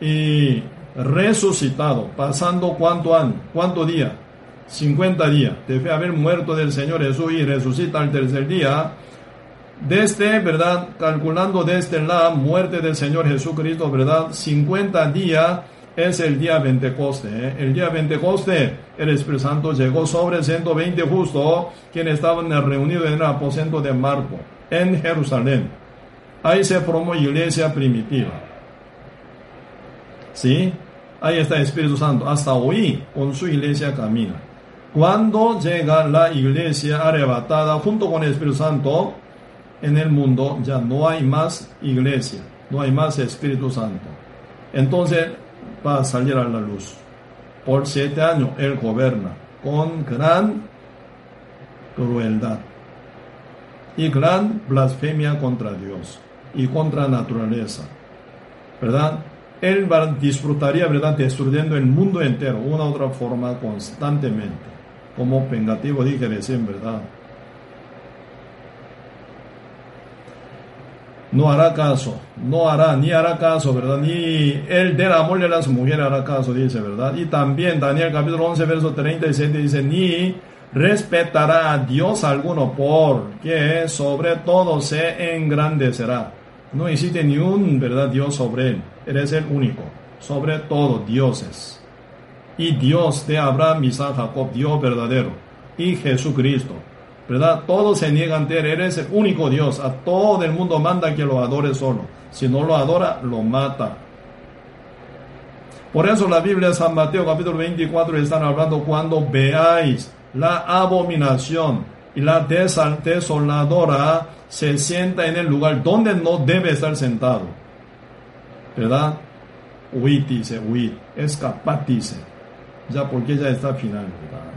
Y resucitado, pasando cuánto año, cuánto día, 50 días. Debe haber muerto del Señor Jesús y resucita al tercer día. Desde, ¿verdad? Calculando desde la muerte del Señor Jesucristo, ¿verdad? 50 días es el día Pentecoste. ¿eh? El día Pentecoste, el Espíritu Santo llegó sobre 120 justos, quienes estaban reunidos en el aposento de Marco, en Jerusalén. Ahí se formó iglesia primitiva. ¿Sí? Ahí está el Espíritu Santo. Hasta hoy con su iglesia camina. Cuando llega la iglesia arrebatada junto con el Espíritu Santo en el mundo, ya no hay más iglesia, no hay más Espíritu Santo. Entonces va a salir a la luz. Por siete años él gobierna con gran crueldad y gran blasfemia contra Dios y contra la naturaleza. ¿Verdad? Él disfrutaría, ¿verdad?, destruyendo el mundo entero, una u otra forma, constantemente. Como vengativo dije recién, ¿verdad? No hará caso, no hará, ni hará caso, ¿verdad? Ni el del amor de las mujeres hará caso, dice, ¿verdad? Y también Daniel capítulo 11, verso 37 dice, ni respetará a Dios alguno porque sobre todo se engrandecerá. No existe ni un verdad Dios sobre él. Eres el único. Sobre todo dioses. Y Dios de Abraham, Isaac, Jacob, Dios verdadero. Y Jesucristo. ¿Verdad? Todos se niegan a él. Eres el único Dios. A todo el mundo manda que lo adore solo. Si no lo adora, lo mata. Por eso la Biblia de San Mateo capítulo 24 están hablando cuando veáis la abominación y la desoladora se sienta en el lugar donde no debe estar sentado. ¿Verdad? Huid dice, huid, escapad dice. Ya porque ya está final, ¿verdad?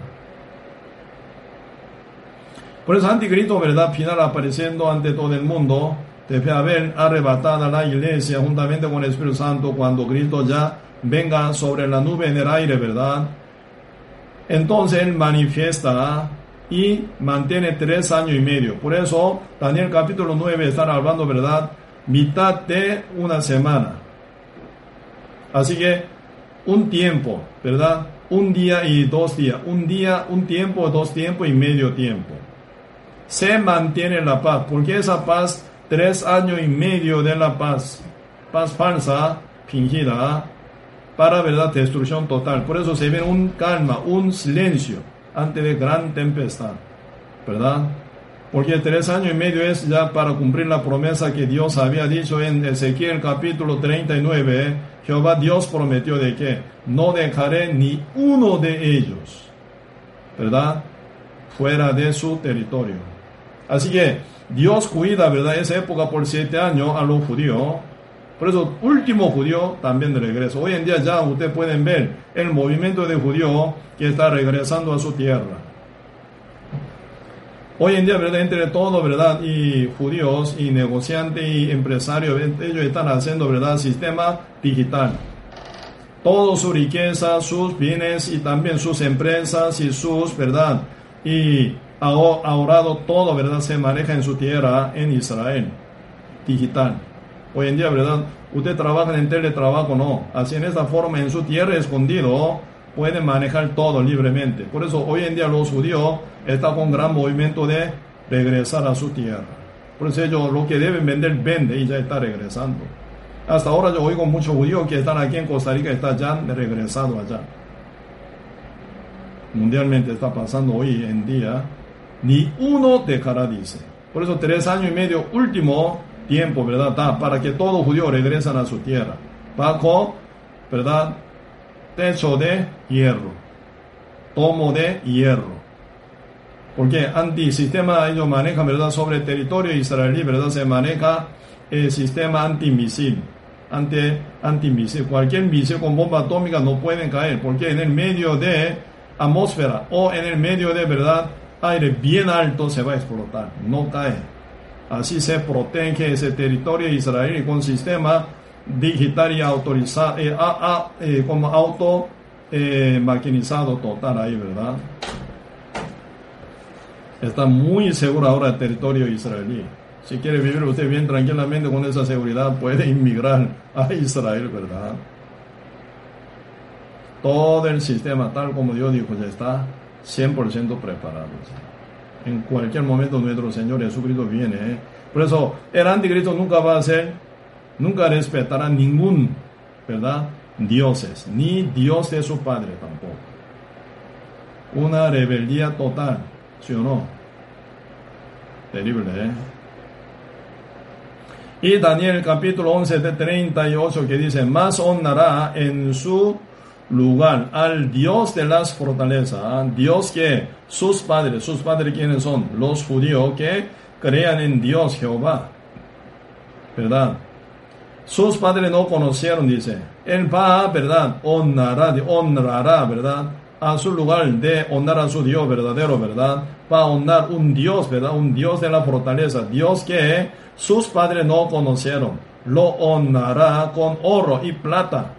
Por eso anticristo, ¿verdad? Final apareciendo ante todo el mundo, debe haber arrebatada la iglesia juntamente con el Espíritu Santo cuando Cristo ya venga sobre la nube en el aire, ¿verdad? Entonces Él manifiesta y mantiene tres años y medio. Por eso, Daniel capítulo 9 están hablando, ¿verdad? Mitad de una semana. Así que un tiempo, ¿verdad? Un día y dos días. Un día, un tiempo, dos tiempos y medio tiempo. Se mantiene la paz, porque esa paz, tres años y medio de la paz, paz falsa, fingida, para, ¿verdad? Destrucción total. Por eso se ve un calma, un silencio antes de gran tempestad, ¿verdad? Porque tres años y medio es ya para cumplir la promesa que Dios había dicho en Ezequiel capítulo 39. Jehová Dios prometió de que no dejaré ni uno de ellos, ¿verdad? Fuera de su territorio. Así que Dios cuida, ¿verdad? Esa época por siete años a los judíos por eso, último judío también de regreso. Hoy en día ya ustedes pueden ver el movimiento de judío que está regresando a su tierra. Hoy en día, ¿verdad? Entre todo, ¿verdad? Y judíos y negociantes y empresarios, ellos están haciendo, ¿verdad? Sistema digital. Toda su riqueza, sus bienes y también sus empresas y sus, ¿verdad? Y ahorrado todo, ¿verdad? Se maneja en su tierra, en Israel. Digital. Hoy en día, ¿verdad? Usted trabaja en teletrabajo, no. Así en esta forma, en su tierra escondido, puede manejar todo libremente. Por eso hoy en día los judíos están con gran movimiento de regresar a su tierra. Por eso ellos lo que deben vender, vende y ya está regresando. Hasta ahora yo oigo muchos judíos que están aquí en Costa Rica, están ya regresado allá. Mundialmente está pasando hoy en día, ni uno dejará, dice. Por eso tres años y medio último tiempo, ¿verdad? Para que todo judío regresen a su tierra. Bajo, ¿verdad? Techo de hierro. Tomo de hierro. Porque antisistema ellos manejan, ¿verdad? Sobre el territorio israelí, ¿verdad? Se maneja el sistema antimisil. Anti, antimisil. Cualquier misil con bomba atómica no pueden caer. Porque en el medio de atmósfera o en el medio de, ¿verdad? Aire bien alto se va a explotar. No cae. Así se protege ese territorio israelí con sistema digital y autorizado, eh, eh, como auto eh, maquinizado total ahí, ¿verdad? Está muy seguro ahora el territorio israelí. Si quiere vivir usted bien tranquilamente con esa seguridad, puede inmigrar a Israel, ¿verdad? Todo el sistema, tal como Dios dijo, ya está 100% preparado. En cualquier momento nuestro Señor Jesucristo viene. ¿eh? Por eso, el anticristo nunca va a ser, nunca respetará ningún, ¿verdad? Dioses, ni Dios de su Padre tampoco. Una rebeldía total. ¿Sí o no? Terrible, ¿eh? Y Daniel capítulo 11 de 38 que dice, más honrará en su lugar al Dios de las fortalezas. Dios que sus padres, sus padres quienes son los judíos que crean en Dios Jehová, ¿verdad? Sus padres no conocieron, dice, él va, ¿verdad? Honrará, honrará, ¿verdad? a su lugar de honrar a su Dios verdadero, ¿verdad? Para honrar un Dios, ¿verdad? Un Dios de la fortaleza, Dios que sus padres no conocieron. Lo honrará con oro y plata.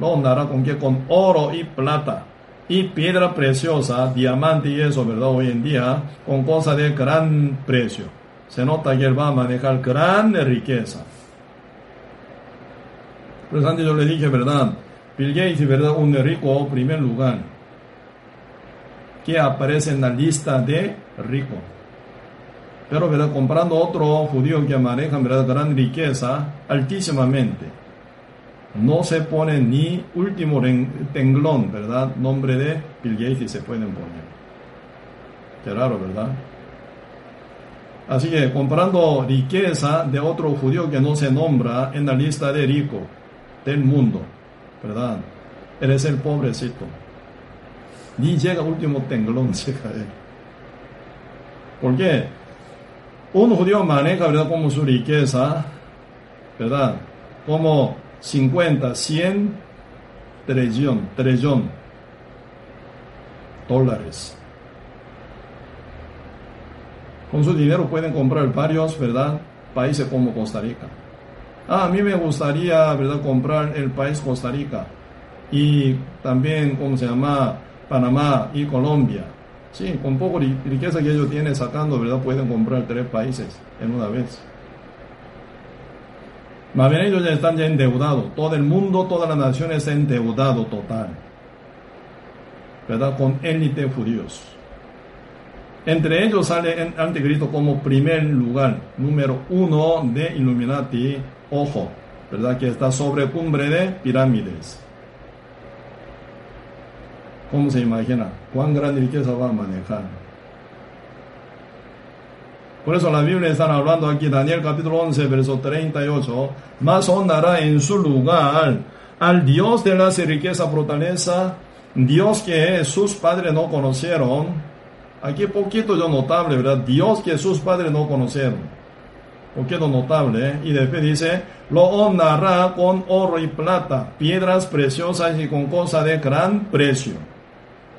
Lo honrará con qué? Con oro y plata. Y piedra preciosa, diamante y eso, ¿verdad? Hoy en día, con cosas de gran precio. Se nota que él va a manejar gran riqueza. Pues antes yo le dije, ¿verdad? Bill Gates, ¿verdad? Un rico primer lugar que aparece en la lista de rico. Pero, ¿verdad? Comprando otro judío que maneja, ¿verdad? Gran riqueza, altísimamente. No se pone ni último tenglón, ¿verdad? Nombre de Bill Gates y se pueden poner. Qué raro, ¿verdad? Así que comprando riqueza de otro judío que no se nombra en la lista de rico del mundo. ¿verdad? Él es el pobrecito. Ni llega último tenglón, llega él. ¿Por qué? Un judío maneja, ¿verdad? Como su riqueza, ¿verdad? Como 50, 100 trillón, trillón dólares. Con su dinero pueden comprar varios, ¿verdad? Países como Costa Rica. Ah, a mí me gustaría, ¿verdad?, comprar el país Costa Rica y también, ¿cómo se llama?, Panamá y Colombia. Sí, con poco riqueza que ellos tienen sacando, ¿verdad?, pueden comprar tres países en una vez. Más bien ellos ya están ya endeudados. Todo el mundo, toda la nación está endeudado total. ¿Verdad? Con élite judíos. Entre ellos sale el anticristo como primer lugar, número uno de Illuminati ojo, ¿verdad? Que está sobre cumbre de pirámides. ¿Cómo se imagina? ¿Cuán gran riqueza va a manejar? Por eso la Biblia está hablando aquí, Daniel capítulo 11, verso 38, más honrará en su lugar al Dios de la riqueza fortaleza, Dios que sus padres no conocieron. Aquí poquito yo notable, ¿verdad? Dios que sus padres no conocieron porque lo notable, ¿eh? y después dice, lo honrará con oro y plata, piedras preciosas y con cosas de gran precio.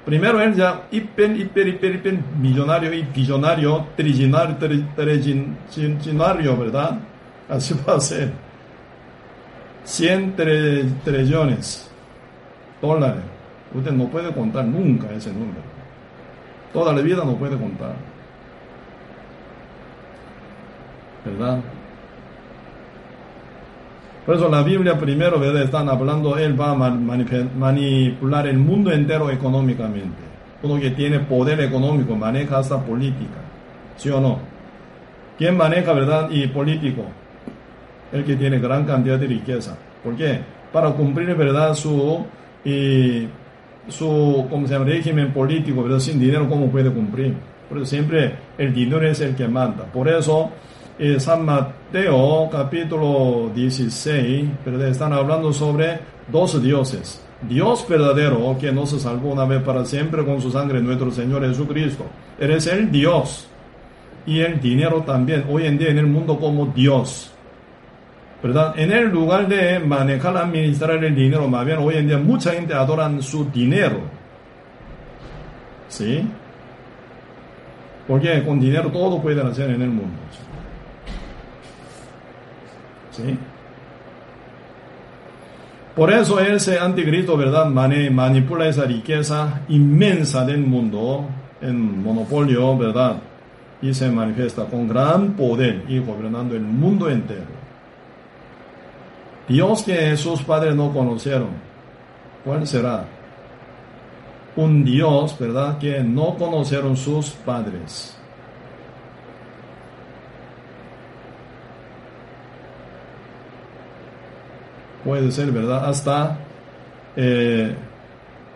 Primero él ya hiper, hiper, hiper, hiper millonario y billonario, trillinario, trillinario, ¿verdad? Así va a ser. 100 trillones dólares. Usted no puede contar nunca ese número. Toda la vida no puede contar. ¿verdad? Por eso la Biblia primero, ¿verdad? Están hablando, Él va a manipular el mundo entero económicamente. Uno que tiene poder económico maneja hasta política, ¿sí o no? ¿Quién maneja, verdad? Y político. El que tiene gran cantidad de riqueza. ¿Por qué? Para cumplir, ¿verdad? Su, y, su ¿cómo se llama? régimen político, ¿verdad? Sin dinero, ¿cómo puede cumplir? Por eso siempre el dinero es el que manda. Por eso San Mateo capítulo 16, ¿verdad? están hablando sobre dos dioses. Dios verdadero que nos salvó una vez para siempre con su sangre, nuestro Señor Jesucristo. Eres el Dios. Y el dinero también, hoy en día en el mundo como Dios. ¿Verdad? En el lugar de manejar, administrar el dinero, más bien hoy en día mucha gente adora su dinero. ¿Sí? Porque con dinero todo pueden hacer en el mundo. ¿Sí? Por eso ese anticristo, ¿verdad? manipula esa riqueza inmensa del mundo en monopolio, ¿verdad? Y se manifiesta con gran poder y gobernando el mundo entero. Dios que sus padres no conocieron, ¿cuál será? Un Dios, ¿verdad? Que no conocieron sus padres. Puede ser, ¿verdad? Hasta eh,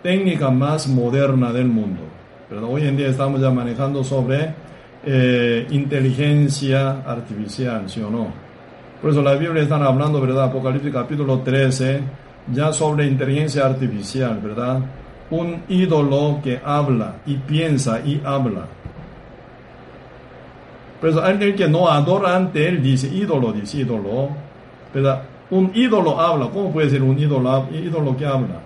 técnica más moderna del mundo. Pero hoy en día estamos ya manejando sobre eh, inteligencia artificial, ¿sí o no? Por eso la Biblia está hablando, ¿verdad? Apocalipsis capítulo 13, ya sobre inteligencia artificial, ¿verdad? Un ídolo que habla y piensa y habla. Por eso que no adora ante él dice ídolo, dice ídolo, ¿verdad? Un ídolo habla. ¿Cómo puede ser un ídolo, ídolo que habla?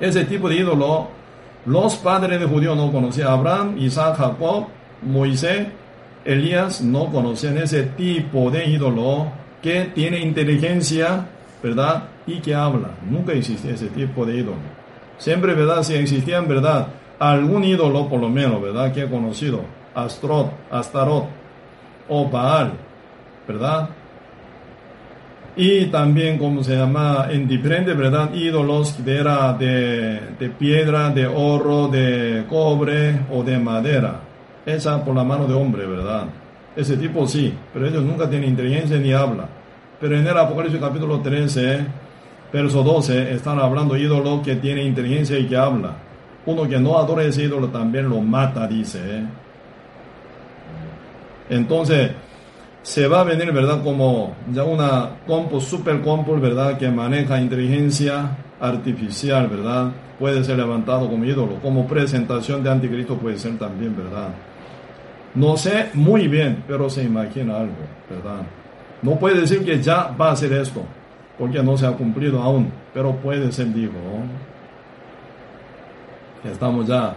Ese tipo de ídolo, los padres de judíos no conocían. Abraham, Isaac, Jacob, Moisés, Elías no conocían ese tipo de ídolo que tiene inteligencia, ¿verdad? Y que habla. Nunca existía ese tipo de ídolo. Siempre, ¿verdad? Si existían, ¿verdad? Algún ídolo, por lo menos, ¿verdad? Que he conocido. Astrot, Astarot o Baal, ¿verdad? Y también, como se llama, en diferentes, ¿verdad? Ídolos de, era de, de, piedra, de oro, de cobre o de madera. Esa por la mano de hombre, ¿verdad? Ese tipo sí, pero ellos nunca tienen inteligencia ni habla. Pero en el Apocalipsis capítulo 13, verso 12, están hablando ídolo que tiene inteligencia y que habla. Uno que no adora ese ídolo también lo mata, dice. ¿eh? Entonces, se va a venir, ¿verdad? Como ya una compu, super compu, ¿verdad? Que maneja inteligencia artificial, ¿verdad? Puede ser levantado como ídolo, como presentación de anticristo puede ser también, ¿verdad? No sé muy bien, pero se imagina algo, ¿verdad? No puede decir que ya va a ser esto, porque no se ha cumplido aún, pero puede ser, digo. Estamos ya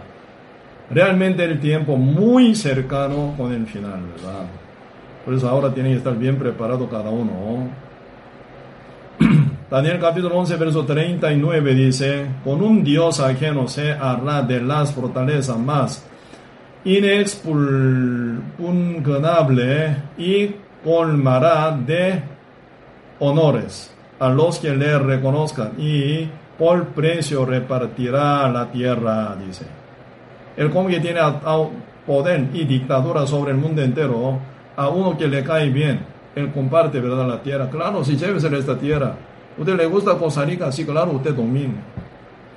realmente el tiempo muy cercano con el final, ¿verdad? Por eso ahora tiene que estar bien preparado cada uno. Daniel capítulo 11, verso 39 dice, con un Dios ajeno se hará de las fortalezas más inexpugnable y colmará de honores a los que le reconozcan y por precio repartirá la tierra, dice. El que tiene poder y dictadura sobre el mundo entero, a uno que le cae bien, él comparte, ¿verdad?, la tierra. Claro, si llévese esta tierra. ¿Usted le gusta Costa Rica? Sí, claro, usted domina.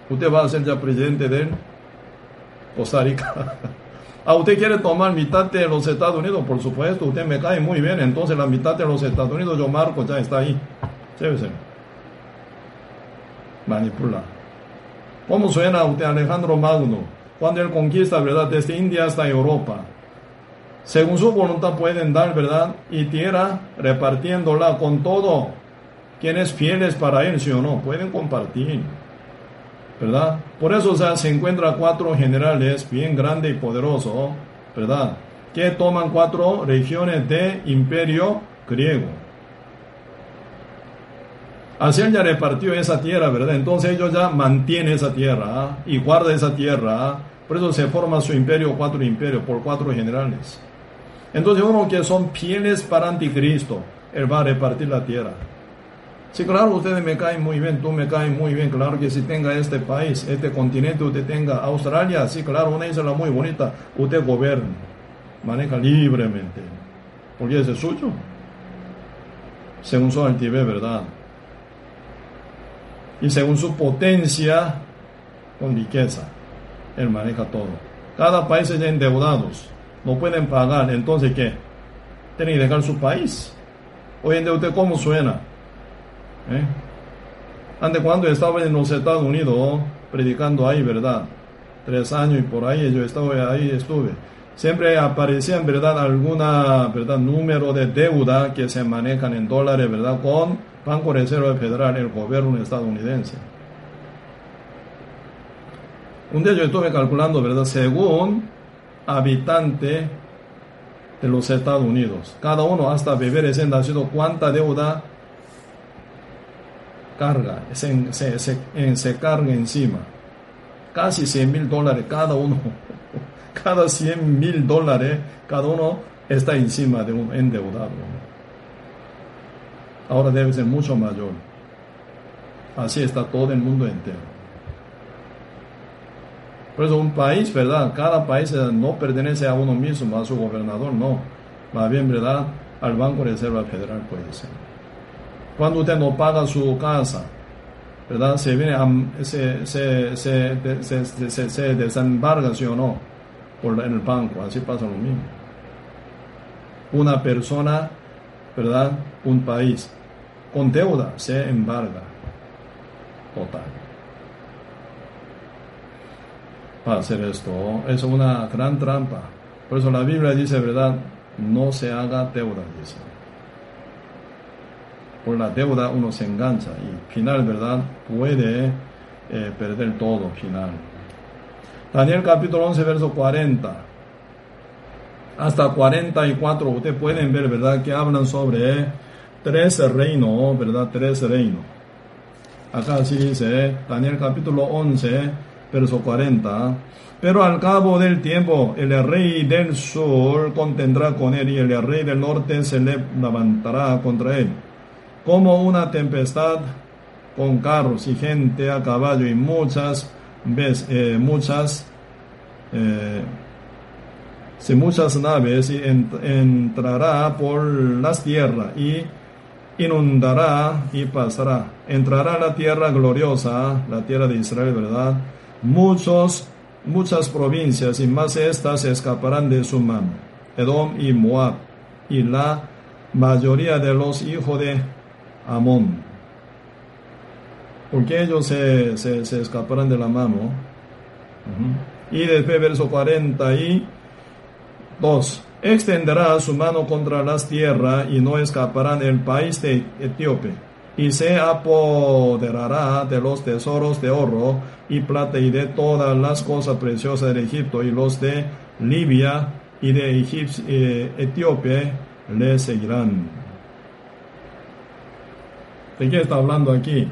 Usted va a ser ya presidente de Costa Rica. ¿A usted quiere tomar mitad de los Estados Unidos? Por supuesto, usted me cae muy bien. Entonces la mitad de los Estados Unidos yo marco, ya está ahí. Llévese. Manipula. ¿Cómo suena usted Alejandro Magno? Cuando él conquista, ¿verdad? Desde India hasta Europa según su voluntad pueden dar, ¿verdad? Y tierra repartiéndola con todo. Quienes fieles para él, sí o no, pueden compartir. ¿Verdad? Por eso se encuentran cuatro generales bien grandes y poderosos, ¿verdad? Que toman cuatro regiones de imperio griego. Así ya repartió esa tierra, ¿verdad? Entonces ellos ya mantienen esa tierra ¿ah? y guardan esa tierra. ¿ah? Por eso se forma su imperio, cuatro imperios, por cuatro generales. Entonces uno que son fieles para anticristo, él va a repartir la tierra. Sí, claro, ustedes me caen muy bien, tú me caes muy bien, claro que si tenga este país, este continente, usted tenga Australia, sí, claro, una isla muy bonita, usted gobierna, maneja libremente, porque es suyo, según su altivez, ¿verdad? Y según su potencia, con riqueza, él maneja todo. Cada país es endeudados no pueden pagar, entonces ¿qué? tiene que dejar su país. Hoy en día usted cómo suena. ¿Eh? Antes cuando estaba en los Estados Unidos predicando ahí, ¿verdad? Tres años y por ahí yo estaba ahí, estuve. Siempre aparecía, ¿verdad? Alguna, ¿verdad? Número de deuda que se manejan en dólares, ¿verdad? Con Banco Reserva Federal, el gobierno estadounidense. Un día yo estuve calculando, ¿verdad? Según habitante de los Estados Unidos. Cada uno hasta beber ese nacido cuánta deuda carga, se, carga encima. Casi 100 mil dólares cada uno. Cada 100 mil dólares cada uno está encima de un endeudado. Ahora debe ser mucho mayor. Así está todo el mundo entero. Por eso un país, ¿verdad? Cada país no pertenece a uno mismo, a su gobernador, no. Más bien, ¿verdad? Al Banco de Reserva Federal puede ser. Cuando usted no paga su casa, ¿verdad? Se viene se, se, se, se, desembarga, ¿sí o no? Por, en el banco, así pasa lo mismo. Una persona, ¿verdad? Un país con deuda se embarga. Total. Para hacer esto, es una gran trampa. Por eso la Biblia dice, ¿verdad? No se haga deuda, dice por la deuda uno se engancha y final, ¿verdad? Puede eh, perder todo, final. Daniel capítulo 11, verso 40. Hasta 44, ustedes pueden ver, ¿verdad? Que hablan sobre tres reinos, ¿verdad? Tres reinos. Acá así dice, Daniel capítulo 11, verso 40. Pero al cabo del tiempo, el rey del sur contendrá con él y el rey del norte se le levantará contra él como una tempestad con carros y gente a caballo y muchas veces, eh, muchas, eh, muchas naves y entrará por las tierras y inundará y pasará. Entrará la tierra gloriosa, la tierra de Israel, ¿verdad? Muchos, muchas provincias y más estas escaparán de su mano. Edom y Moab y la mayoría de los hijos de Amón. Porque ellos se, se, se escaparán de la mano. Y después verso 42. Extenderá su mano contra las tierras y no escaparán el país de Etíope. Y se apoderará de los tesoros de oro y plata y de todas las cosas preciosas de Egipto y los de Libia y de Egipto, eh, Etíope le seguirán. ¿De qué está hablando aquí?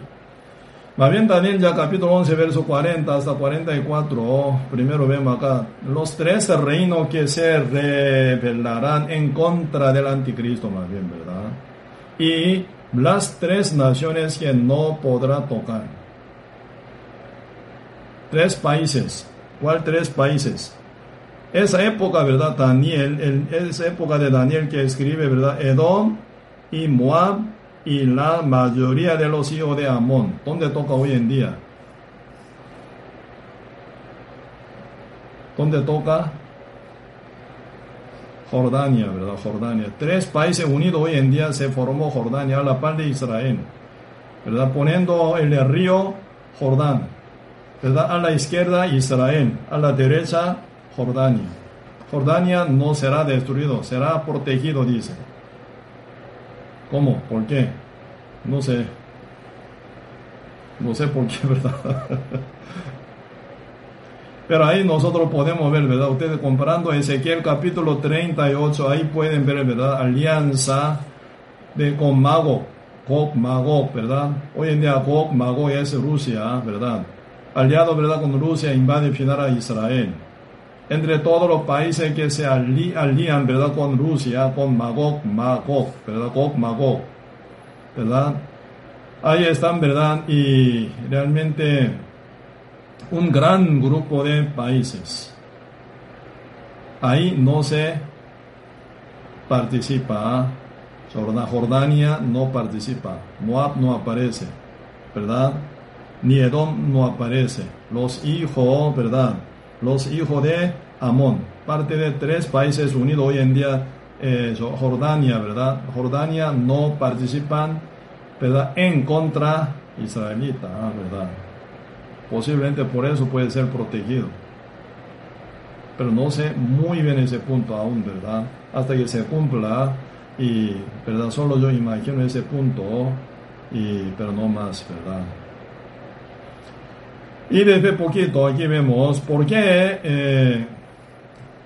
Más bien Daniel ya capítulo 11, verso 40 hasta 44. primero vemos acá los tres reinos que se rebelarán en contra del anticristo, más bien, ¿verdad? Y las tres naciones que no podrá tocar. Tres países. ¿Cuál tres países? Esa época, ¿verdad? Daniel, esa época de Daniel que escribe, ¿verdad? Edom y Moab y la mayoría de los hijos de Amón. ¿Dónde toca hoy en día? ¿Dónde toca? Jordania, ¿verdad? Jordania. Tres países unidos hoy en día se formó Jordania a la par de Israel, ¿verdad? Poniendo el río Jordán, ¿verdad? A la izquierda Israel, a la derecha Jordania. Jordania no será destruido, será protegido, dice. ¿Cómo? ¿Por qué? No sé. No sé por qué, ¿verdad? Pero ahí nosotros podemos ver, ¿verdad? Ustedes comparando Ezequiel capítulo 38, ahí pueden ver, ¿verdad? Alianza de, con Mago, Gog, Mago, ¿verdad? Hoy en día Gog, Mago es Rusia, ¿verdad? Aliado, ¿verdad? Con Rusia invade final a Israel entre todos los países que se alían, ¿verdad? Con Rusia, con Magog, Magog, ¿verdad? Gog, Magog, ¿verdad? Ahí están, ¿verdad? Y realmente un gran grupo de países. Ahí no se participa. Jordania no participa. Moab no aparece, ¿verdad? Ni Edom no aparece. Los hijos, ¿verdad? los hijos de Amón, parte de tres países unidos hoy en día eh, Jordania, ¿verdad? Jordania no participan, ¿verdad? En contra israelita, ah, ¿verdad? Posiblemente por eso puede ser protegido. Pero no sé muy bien ese punto aún, ¿verdad? Hasta que se cumpla y, ¿verdad? Solo yo imagino ese punto, y, pero no más, ¿verdad? Y desde poquito aquí vemos por qué eh,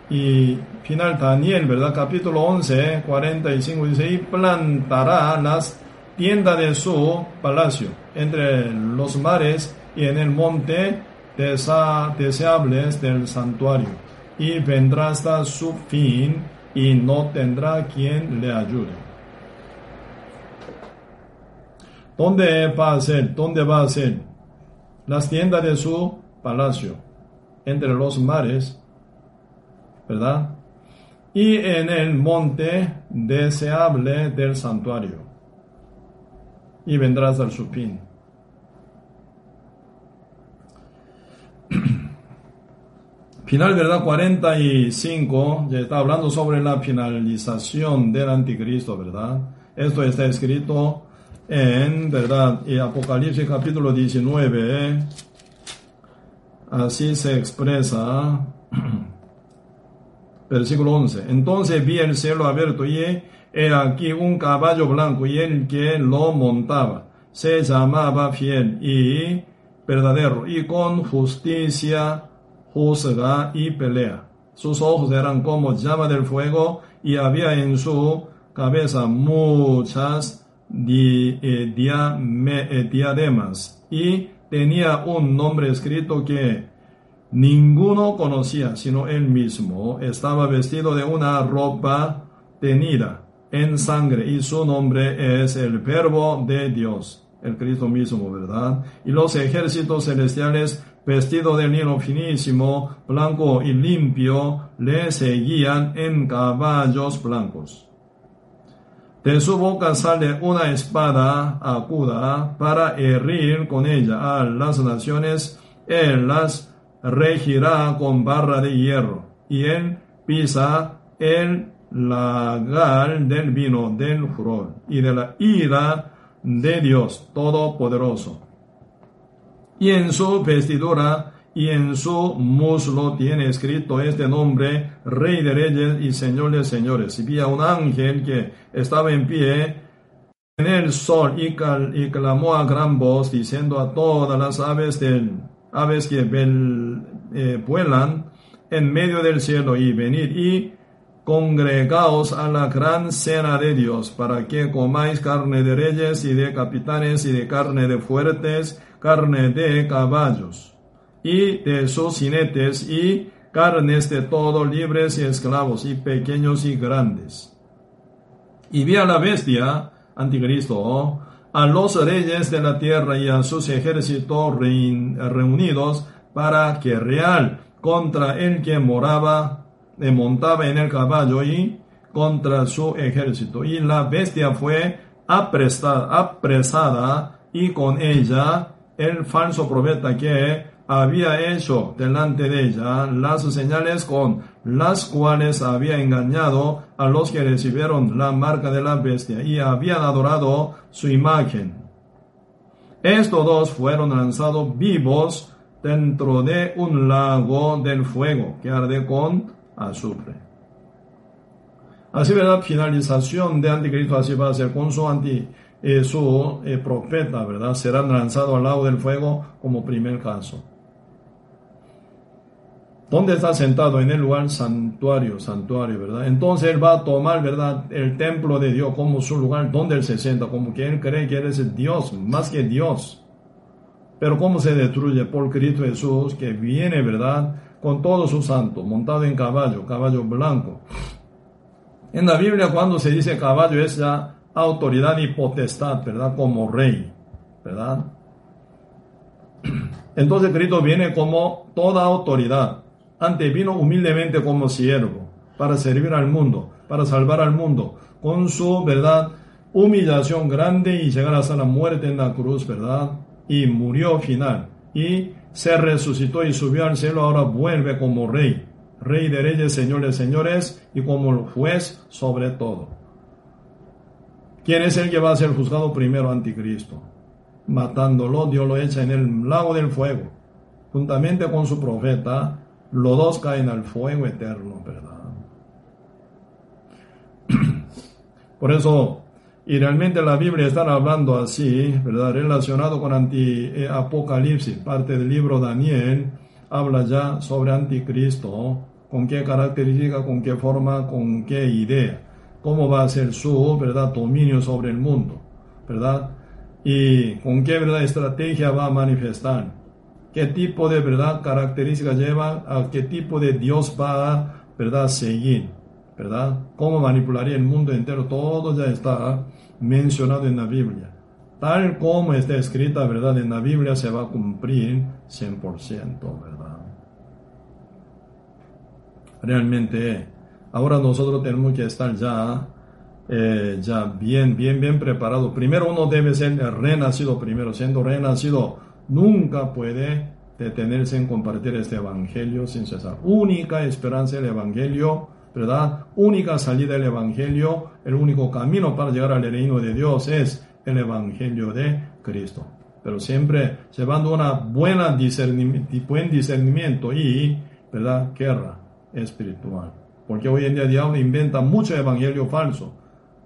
y final Daniel, ¿verdad? Capítulo 11, 45 dice, y plantará las tiendas de su palacio entre los mares y en el monte deseables del santuario. Y vendrá hasta su fin y no tendrá quien le ayude. ¿Dónde va a ser? ¿Dónde va a ser? Las tiendas de su palacio, entre los mares, ¿verdad? Y en el monte deseable del santuario. Y vendrás al su fin. Final, ¿verdad? 45, ya está hablando sobre la finalización del anticristo, ¿verdad? Esto está escrito en, ¿verdad? Y Apocalipsis capítulo 19, así se expresa, versículo 11. Entonces vi el cielo abierto y he aquí un caballo blanco y el que lo montaba se llamaba fiel y verdadero y con justicia juzga y pelea. Sus ojos eran como llama del fuego y había en su cabeza muchas eh, eh, diademas y tenía un nombre escrito que ninguno conocía sino él mismo. Estaba vestido de una ropa tenida en sangre y su nombre es el verbo de Dios, el Cristo mismo, ¿verdad? Y los ejércitos celestiales vestido de lino finísimo, blanco y limpio, le seguían en caballos blancos. De su boca sale una espada aguda para herir con ella a las naciones. Él las regirá con barra de hierro, y él pisa el lagar del vino del furor y de la ira de Dios Todopoderoso y en su vestidura y en su muslo tiene escrito este nombre, Rey de Reyes y Señor de Señores. Y vi a un ángel que estaba en pie en el sol y, clamó a gran voz diciendo a todas las aves, del, aves que eh, vuelan en medio del cielo y venid y congregaos a la gran cena de Dios para que comáis carne de reyes y de capitanes y de carne de fuertes carne de caballos y de sus jinetes y carnes de todos libres y esclavos y pequeños y grandes. Y vi a la bestia, anticristo, a los reyes de la tierra y a sus ejércitos reunidos para que real contra el que moraba, montaba en el caballo y contra su ejército. Y la bestia fue apresada, apresada y con ella el falso profeta que había hecho delante de ella las señales con las cuales había engañado a los que recibieron la marca de la bestia y habían adorado su imagen. Estos dos fueron lanzados vivos dentro de un lago del fuego que arde con azufre. Así la finalización de Anticristo así va a ser con su anti eh, su eh, profeta, ¿verdad? Será lanzado al lado del fuego como primer caso. ¿Dónde está sentado? En el lugar santuario, santuario, ¿verdad? Entonces él va a tomar, ¿verdad? El templo de Dios como su lugar donde él se sienta, como que él cree que él es Dios, más que Dios. Pero ¿cómo se destruye? Por Cristo Jesús, que viene, ¿verdad? Con todo su santo, montado en caballo, caballo blanco. En la Biblia cuando se dice caballo es ya autoridad y potestad, ¿verdad? Como rey, ¿verdad? Entonces Cristo viene como toda autoridad. Antes vino humildemente como siervo para servir al mundo, para salvar al mundo, con su, ¿verdad? Humillación grande y llegar hasta la muerte en la cruz, ¿verdad? Y murió final. Y se resucitó y subió al cielo, ahora vuelve como rey, Rey de reyes, Señor de señores, y como juez sobre todo. ¿Quién es el que va a ser juzgado primero anticristo? Matándolo, Dios lo echa en el lago del fuego. Juntamente con su profeta, los dos caen al fuego eterno, ¿verdad? Por eso, y realmente la Biblia está hablando así, ¿verdad? Relacionado con anti-apocalipsis, parte del libro Daniel, habla ya sobre anticristo, con qué característica, con qué forma, con qué idea, cómo va a ser su, ¿verdad? Dominio sobre el mundo, ¿verdad? Y con qué, ¿verdad? Estrategia va a manifestar, qué tipo de, ¿verdad? Características lleva, a qué tipo de Dios va a, ¿verdad? Seguir. ¿verdad? Cómo manipularía el mundo entero, todo ya está mencionado en la Biblia. Tal como está escrita, ¿verdad? En la Biblia se va a cumplir 100%, ¿verdad? Realmente, ahora nosotros tenemos que estar ya, eh, ya bien, bien, bien preparado. Primero uno debe ser renacido primero. Siendo renacido, nunca puede detenerse en compartir este evangelio sin cesar. Única esperanza del evangelio ¿verdad? Única salida del Evangelio, el único camino para llegar al reino de Dios es el Evangelio de Cristo. Pero siempre llevando una buena discernimiento, buen discernimiento y, ¿verdad? Guerra espiritual. Porque hoy en día el diablo inventa mucho evangelio falso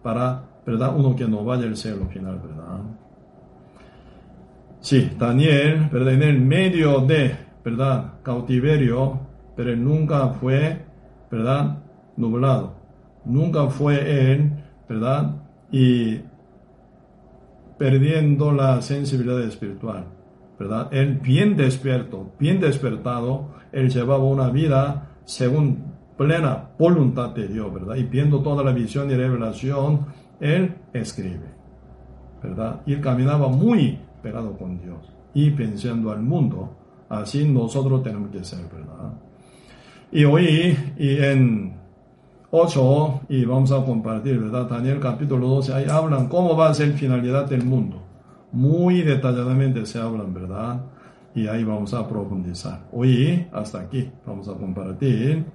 para, ¿verdad? Uno que no vaya al cielo final, ¿verdad? Sí, Daniel, ¿verdad? En el medio de, ¿verdad? Cautiverio, pero nunca fue, ¿verdad? Nublado. Nunca fue él, ¿verdad? Y perdiendo la sensibilidad espiritual, ¿verdad? Él bien despierto, bien despertado, él llevaba una vida según plena voluntad de Dios, ¿verdad? Y viendo toda la visión y revelación, él escribe, ¿verdad? Y él caminaba muy pegado con Dios y pensando al mundo. Así nosotros tenemos que ser, ¿verdad? Y hoy, y en 8 y vamos a compartir, ¿verdad? Daniel capítulo 12, ahí hablan cómo va a ser finalidad del mundo. Muy detalladamente se hablan, ¿verdad? Y ahí vamos a profundizar. Hoy, hasta aquí, vamos a compartir.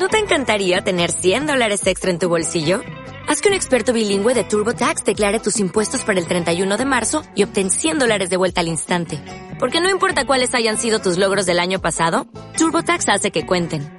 ¿No te encantaría tener 100 dólares extra en tu bolsillo? Haz que un experto bilingüe de TurboTax declare tus impuestos para el 31 de marzo y obtén 100 dólares de vuelta al instante. Porque no importa cuáles hayan sido tus logros del año pasado, TurboTax hace que cuenten